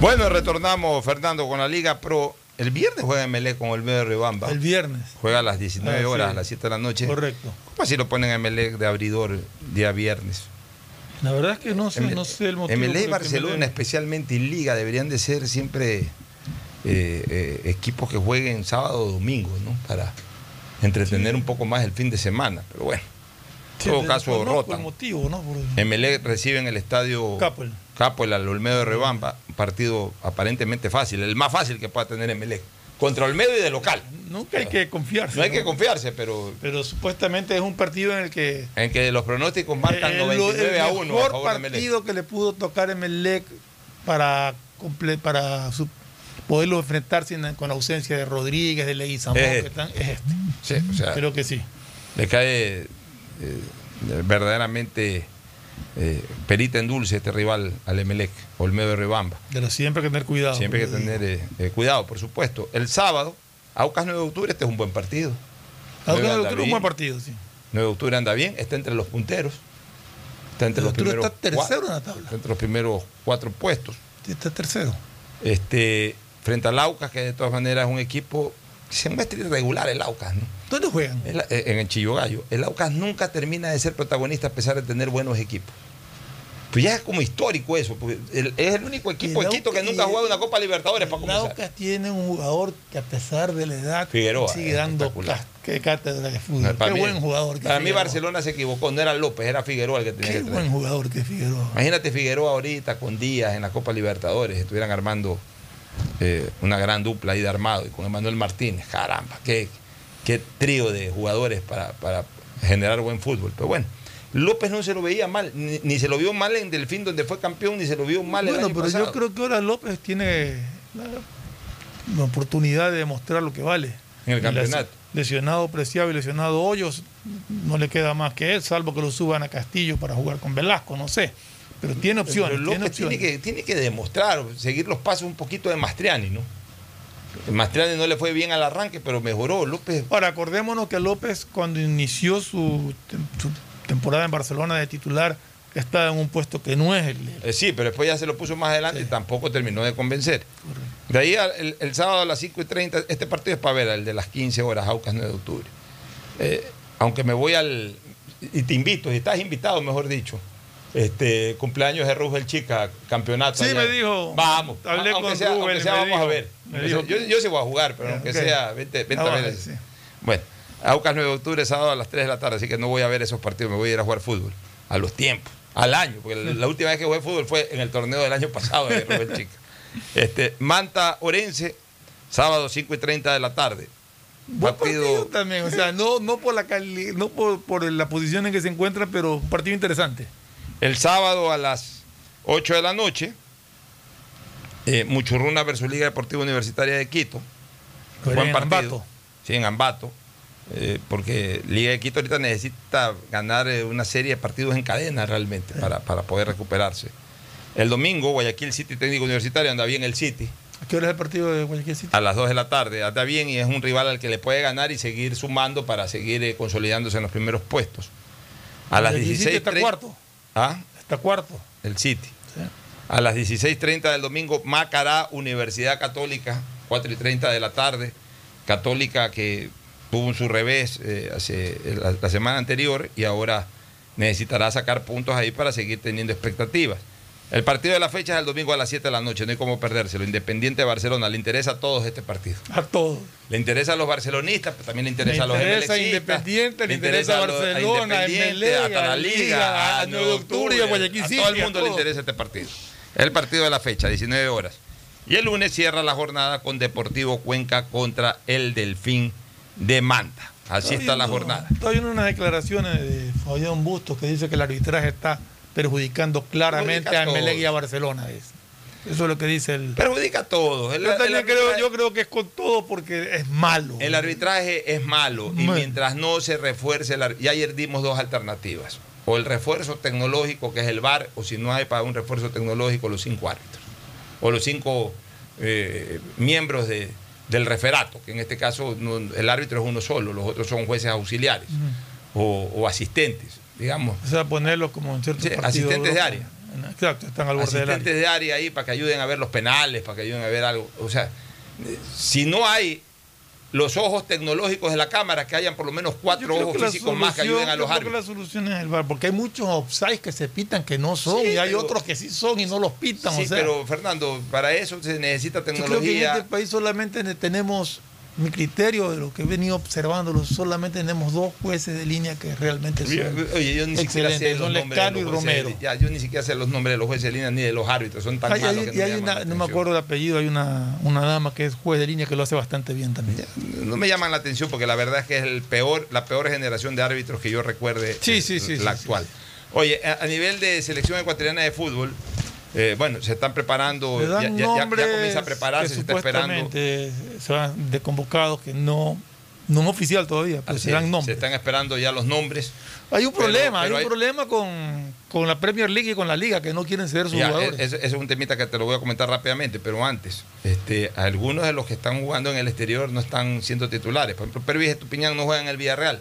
Bueno, retornamos, Fernando, con la Liga Pro. El viernes juega MLE con de Ribamba. El viernes. Juega a las 19 Ah, horas, sí. a las 7 de la noche. Correcto. ¿Cómo así lo ponen MLE de abridor día viernes? La verdad es que no sé, no sé el motivo. MLE y el que Barcelona, MLE. especialmente y Liga, deberían de ser siempre eh, eh, equipos que jueguen sábado o domingo, ¿no? Para entretener un poco más el fin de semana. Pero bueno, en Sí, todo caso el rotan. motivo, ¿no? Por- MLE recibe en el estadio Capel. Capo, el Olmedo de Rebamba, un partido aparentemente fácil, el más fácil que pueda tener MLE. Contra Olmedo y de local. Nunca hay que confiarse. No hay que confiarse, pero Pero supuestamente es un partido en el que. en que los pronósticos marcan el, 99 a 1 a mejor favor de MLE. partido que le pudo tocar Emelec para, para su- poderlo enfrentar sin- con la ausencia de Rodríguez, de Leguizamón, Es que este. están- es este. Sí, o sea, Creo que sí. le cae eh, verdaderamente eh, perita en dulce este rival al Emelec, Olmedo de Rebamba. Pero siempre hay que tener cuidado. Siempre hay que tener eh, eh, cuidado, por supuesto. El sábado, Aucas 9 de octubre, este es un buen partido. Aucas 9 de octubre es un buen partido, sí. 9 de octubre anda bien, está entre los punteros. Está entre los primeros. está tercero en la tabla. está entre los primeros cuatro puestos. Está tercero. Este, frente al Aucas, que de todas maneras es un equipo se muestra irregular el Aucas, ¿no? ¿Dónde juegan? El- eh, en el Chillogallo. El Aucas nunca termina de ser protagonista a pesar de tener buenos equipos. Pues ya es como histórico eso, el- es el único equipo de El Quito que nunca ha jugado una Copa Libertadores para El. Aucas tiene un jugador que a pesar de la edad Figueroa, sigue dando qué cátedra de fútbol. Para qué mí- buen jugador. que Para mí. Barcelona se equivocó, no era López, era Figueroa el que tenía Qué que traer. buen jugador que Figueroa. Imagínate Figueroa ahorita con Díaz en la Copa Libertadores, estuvieran armando eh, una gran dupla ahí de armado y con Emanuel Martínez, caramba, qué, qué trío de jugadores para, para generar buen fútbol. Pero bueno, López no se lo veía mal, ni, ni se lo vio mal en Delfín donde fue campeón, ni se lo vio mal el Bueno, año pero pasado. yo creo que ahora López tiene la, la oportunidad de demostrar lo que vale. En el campeonato. les- Lesionado Preciado y lesionado Hoyos, no le queda más que él, salvo que lo suban a Castillo para jugar con Velasco, no sé. Pero tiene opciones. Pero López tiene, opciones. que, tiene que demostrar, seguir los pasos un poquito de Mastriani, ¿no? Mastriani no le fue bien al arranque, pero mejoró. López Ahora, acordémonos que López, cuando inició su, tem- su temporada en Barcelona de titular, estaba en un puesto que no es el. Eh, sí, pero después ya se lo puso más adelante y tampoco terminó de convencer. De ahí al- el, el sábado a las 5 y 30, este partido es para ver, el de las 15 horas, Aucas 9 de octubre. Eh, aunque me voy al. Y te invito, si estás invitado, mejor dicho. Este cumpleaños de Rugel Chica, campeonato. Sí, allá. me dijo. Vamos, Hablé aunque con sea, aunque sea, vamos a ver. dijo- yo, yo sí voy a jugar, pero aunque sea, vente, vente Ah, a ver. sí. Bueno, Aucas 9 de octubre, sábado a las 3 de la tarde, así que no voy a ver esos partidos, me voy a ir a jugar fútbol. A los tiempos, al año, porque la, la última vez que jugué fútbol fue en el torneo del año pasado de Rubén Chica. Este, Manta Orense, sábado 5 y 30 de la tarde. Buen partido también, o sea, no, no por la cali- no por, por la posición en que se encuentra, pero un partido interesante. El sábado a las 8 de la noche, eh, Muchurruna versus Liga Deportiva Universitaria de Quito. Pero Buen en partido. Ambato. Sí, en Ambato. eh, porque Liga de Quito ahorita necesita ganar eh, una serie de partidos en cadena realmente para, para poder recuperarse. El domingo, Guayaquil City Técnico Universitario anda bien el City. ¿A qué hora es el partido de Guayaquil City? A las 2 de la tarde, anda bien y es un rival al que le puede ganar y seguir sumando para seguir eh, consolidándose en los primeros puestos. A las Guayaquil City 16 está cuarto. ¿Ah? Está cuarto. El City. A las 16.30 del domingo, Macará, Universidad Católica, 4 y 30 de la tarde. Católica que tuvo un su revés eh, hace, la, la semana anterior y ahora necesitará sacar puntos ahí para seguir teniendo expectativas. El partido de la fecha es el domingo a las 7 de la noche, no hay cómo perdérselo. Independiente de Barcelona, le interesa a todos este partido. A todos. Le interesa a los barcelonistas, pero también le interesa Le a los interesa a MLXistas, Independiente, le interesa a los- Barcelona, a Independiente, hasta la a Liga, a a 9 9 de octubre a Guayaquil a todo el a mundo le interesa este partido. Es el partido de la fecha, 19 horas. Y el lunes cierra la jornada con Deportivo Cuenca contra el Delfín de Manta. Así está la jornada. Está viendo unas declaraciones de Fabián Bustos que dice que el arbitraje está perjudicando claramente a a y a. Barcelona. es. Eso es lo que dice el. Perjudica a todos. El- yo, también el creo, arbitraje- yo creo que es con todo porque es malo. El arbitraje es malo y mientras no se refuerce, el y ayer dimos dos alternativas. O el refuerzo tecnológico, que es el VAR, o si no hay para un refuerzo tecnológico, los cinco árbitros. O los cinco eh, miembros de- del referato, que en este caso no- el árbitro es uno solo, los otros son jueces auxiliares o, o asistentes, digamos. O sea, ponerlos como en ciertos Sí, asistentes de área. Exacto, están al borde del área. asistentes de área ahí para que ayuden a ver los penales, para que ayuden a ver algo. O sea, si no hay los ojos tecnológicos de la cámara, que hayan por lo menos cuatro Yo ojos que físicos más que ayuden a yo los que árbitros. la solución es el VAR, porque hay muchos offsides que se pitan que no son Sí, y hay pero- otros que sí son y no los pitan. Sí, o sea, pero Fernando, para eso se necesita yo creo que en tecnología. este país solamente ne- tenemos, mi criterio de lo que he venido observándolo, solamente tenemos dos jueces de línea que realmente son Oye, yo ni siquiera sé los nombres de los jueces de Romero. ya, yo ni siquiera sé los nombres de los jueces de línea ni de los árbitros, son tan Hay- malos hay- que no, hay me una, no me acuerdo el apellido, hay una, una dama que es juez de línea que lo hace bastante bien también. No me llaman la atención porque la verdad es que es el peor, la peor generación de árbitros que yo recuerde, Sí, sí, sí, la actual. Oye, a, a nivel de selección ecuatoriana de fútbol, eh, bueno, se están preparando, ya, ya- ya- comienza a prepararse, se está esperando. supuestamente se van de convocados que no, no es oficial todavía, pero Así se dan es, nombres. se están esperando ya los nombres. Hay un problema, pero hay hay- un problema con, con la Premier League y con la liga que no quieren ceder sus Ya, jugadores. ese, ese es un temita que te lo voy a comentar rápidamente, pero antes, este, algunos de los que están jugando en el exterior no están siendo titulares. Por ejemplo, Pervis Estupiñán no juega en el Villarreal.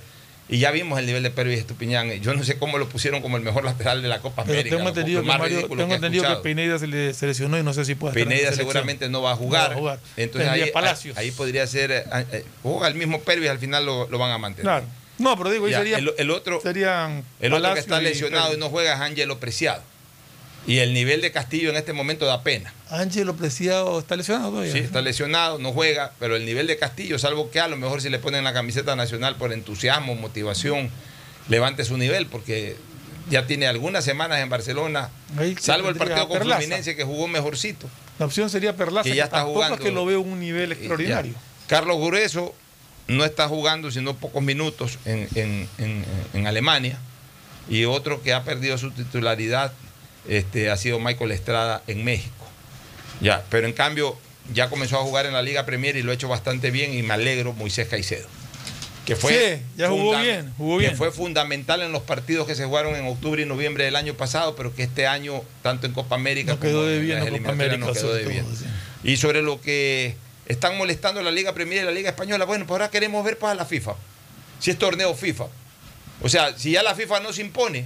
Y ya vimos el nivel de Pervis Estupiñán. Yo no sé cómo lo pusieron como el mejor lateral de la Copa Pero América. tengo entendido, que, Mario- tengo que entendido que. Pineda se le seleccionó y no sé si puede Pineda seguramente no va a jugar. No va a jugar. Entonces ahí, Palacios. ahí podría ser. eh, eh, juega el mismo Pervis, al final lo, lo van a mantener. Claro. No, pero digo, ahí sería, el, el otro, serían el otro que está y lesionado y Pérez. no juega es Ángelo Preciado. Y el nivel de Castillo en este momento da pena. Ángelo Preciado está lesionado todavía. Sí, está lesionado, no juega, pero el nivel de Castillo, salvo que a lo mejor si le ponen la camiseta nacional por entusiasmo, motivación, levante su nivel, porque ya tiene algunas semanas en Barcelona, salvo el partido con. Fluminense que jugó mejorcito. La opción sería Perlaza, Que ya está jugando. es que lo veo un nivel extraordinario. Ya. Carlos Gureso no está jugando sino pocos minutos en, en- en- en Alemania. Y otro que ha perdido su titularidad este, ha sido Michael Estrada en México. Ya, pero en cambio ya comenzó a jugar en la Liga Premier y lo ha hecho bastante bien y me alegro Moisés Caicedo. Que fue Sí, ya jugó bien, jugó que bien. fue fundamental en los partidos que se jugaron en octubre y noviembre del año pasado, pero que este año, tanto en Copa América No quedó como de en bien las en Copa eliminatorias, América, no quedó de bien. todo, sí. Y sobre lo que están molestando la Liga Premier y la Liga Española, bueno, pues ahora queremos ver para la FIFA. Si es torneo FIFA. O sea, si ya la FIFA no se impone.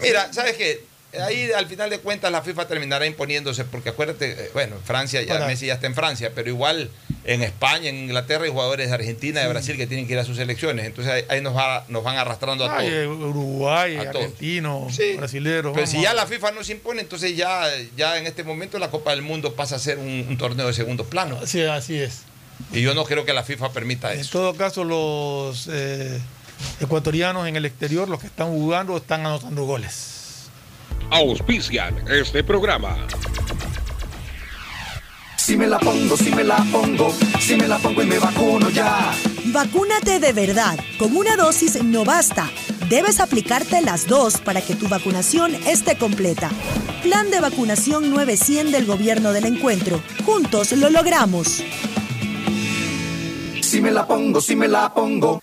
Mira, ¿sabes qué? Ahí al final de cuentas la FIFA terminará imponiéndose, porque acuérdate, eh, bueno, Francia, ya Messi ya está en Francia, pero igual en España, en Inglaterra hay jugadores de Argentina, de Brasil que tienen que ir a sus selecciones. Entonces ahí, ahí nos, va- nos van arrastrando a Ay, todos. Uruguay, A todos. argentino, Sí. Pero si ya la FIFA no se impone, entonces ya, ya en este momento la Copa del Mundo pasa a ser un, un torneo de segundo plano. Sí, así es. Y yo no creo que la FIFA permita En eso. todo caso, los eh, ecuatorianos en el exterior, los que están jugando, están anotando goles. Auspician este programa. Si me la pongo, si me la pongo, si me la pongo y me vacuno ya. Vacúnate de verdad. Con una dosis no basta. Debes aplicarte las dos para que tu vacunación esté completa. Plan de vacunación 900 del Gobierno del Encuentro. Juntos lo logramos. Si me la pongo, si me la pongo.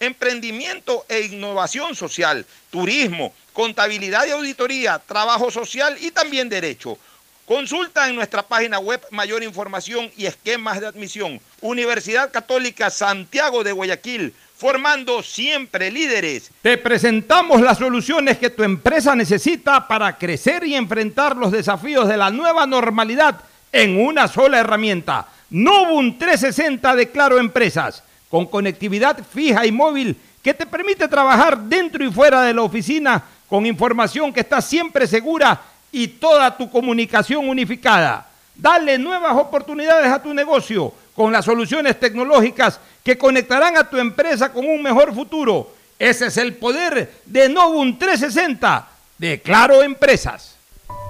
emprendimiento e innovación social, turismo, contabilidad y auditoría, trabajo social y también derecho. Consulta en nuestra página web mayor información y esquemas de admisión. Universidad Católica Santiago de Guayaquil, formando siempre líderes. Te presentamos las soluciones que tu empresa necesita para crecer y enfrentar los desafíos de la nueva normalidad en una sola herramienta. Novum 360 de Claro Empresas, con conectividad fija y móvil que te permite trabajar dentro y fuera de la oficina con información que está siempre segura y toda tu comunicación unificada. Dale nuevas oportunidades a tu negocio con las soluciones tecnológicas que conectarán a tu empresa con un mejor futuro. Ese es el poder de Novum 360 de Claro Empresas.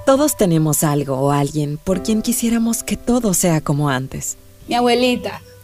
Todos tenemos algo o alguien por quien quisiéramos que todo sea como antes. Mi abuelita,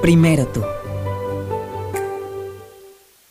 Primero tú.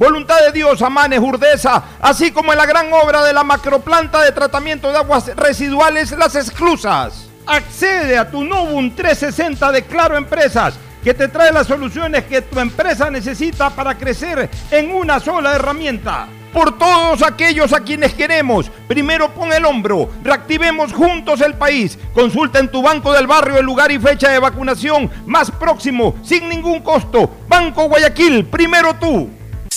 Voluntad de Dios, Amanes, Urdesa, así como en la gran obra de la macroplanta de tratamiento de aguas residuales Las Exclusas. Accede a tu Novum 360 de Claro Empresas, que te trae las soluciones que tu empresa necesita para crecer en una sola herramienta. Por todos aquellos a quienes queremos, primero pon el hombro, reactivemos juntos el país. Consulta en tu banco del barrio el lugar y fecha de vacunación más próximo, sin ningún costo. Banco Guayaquil, primero tú.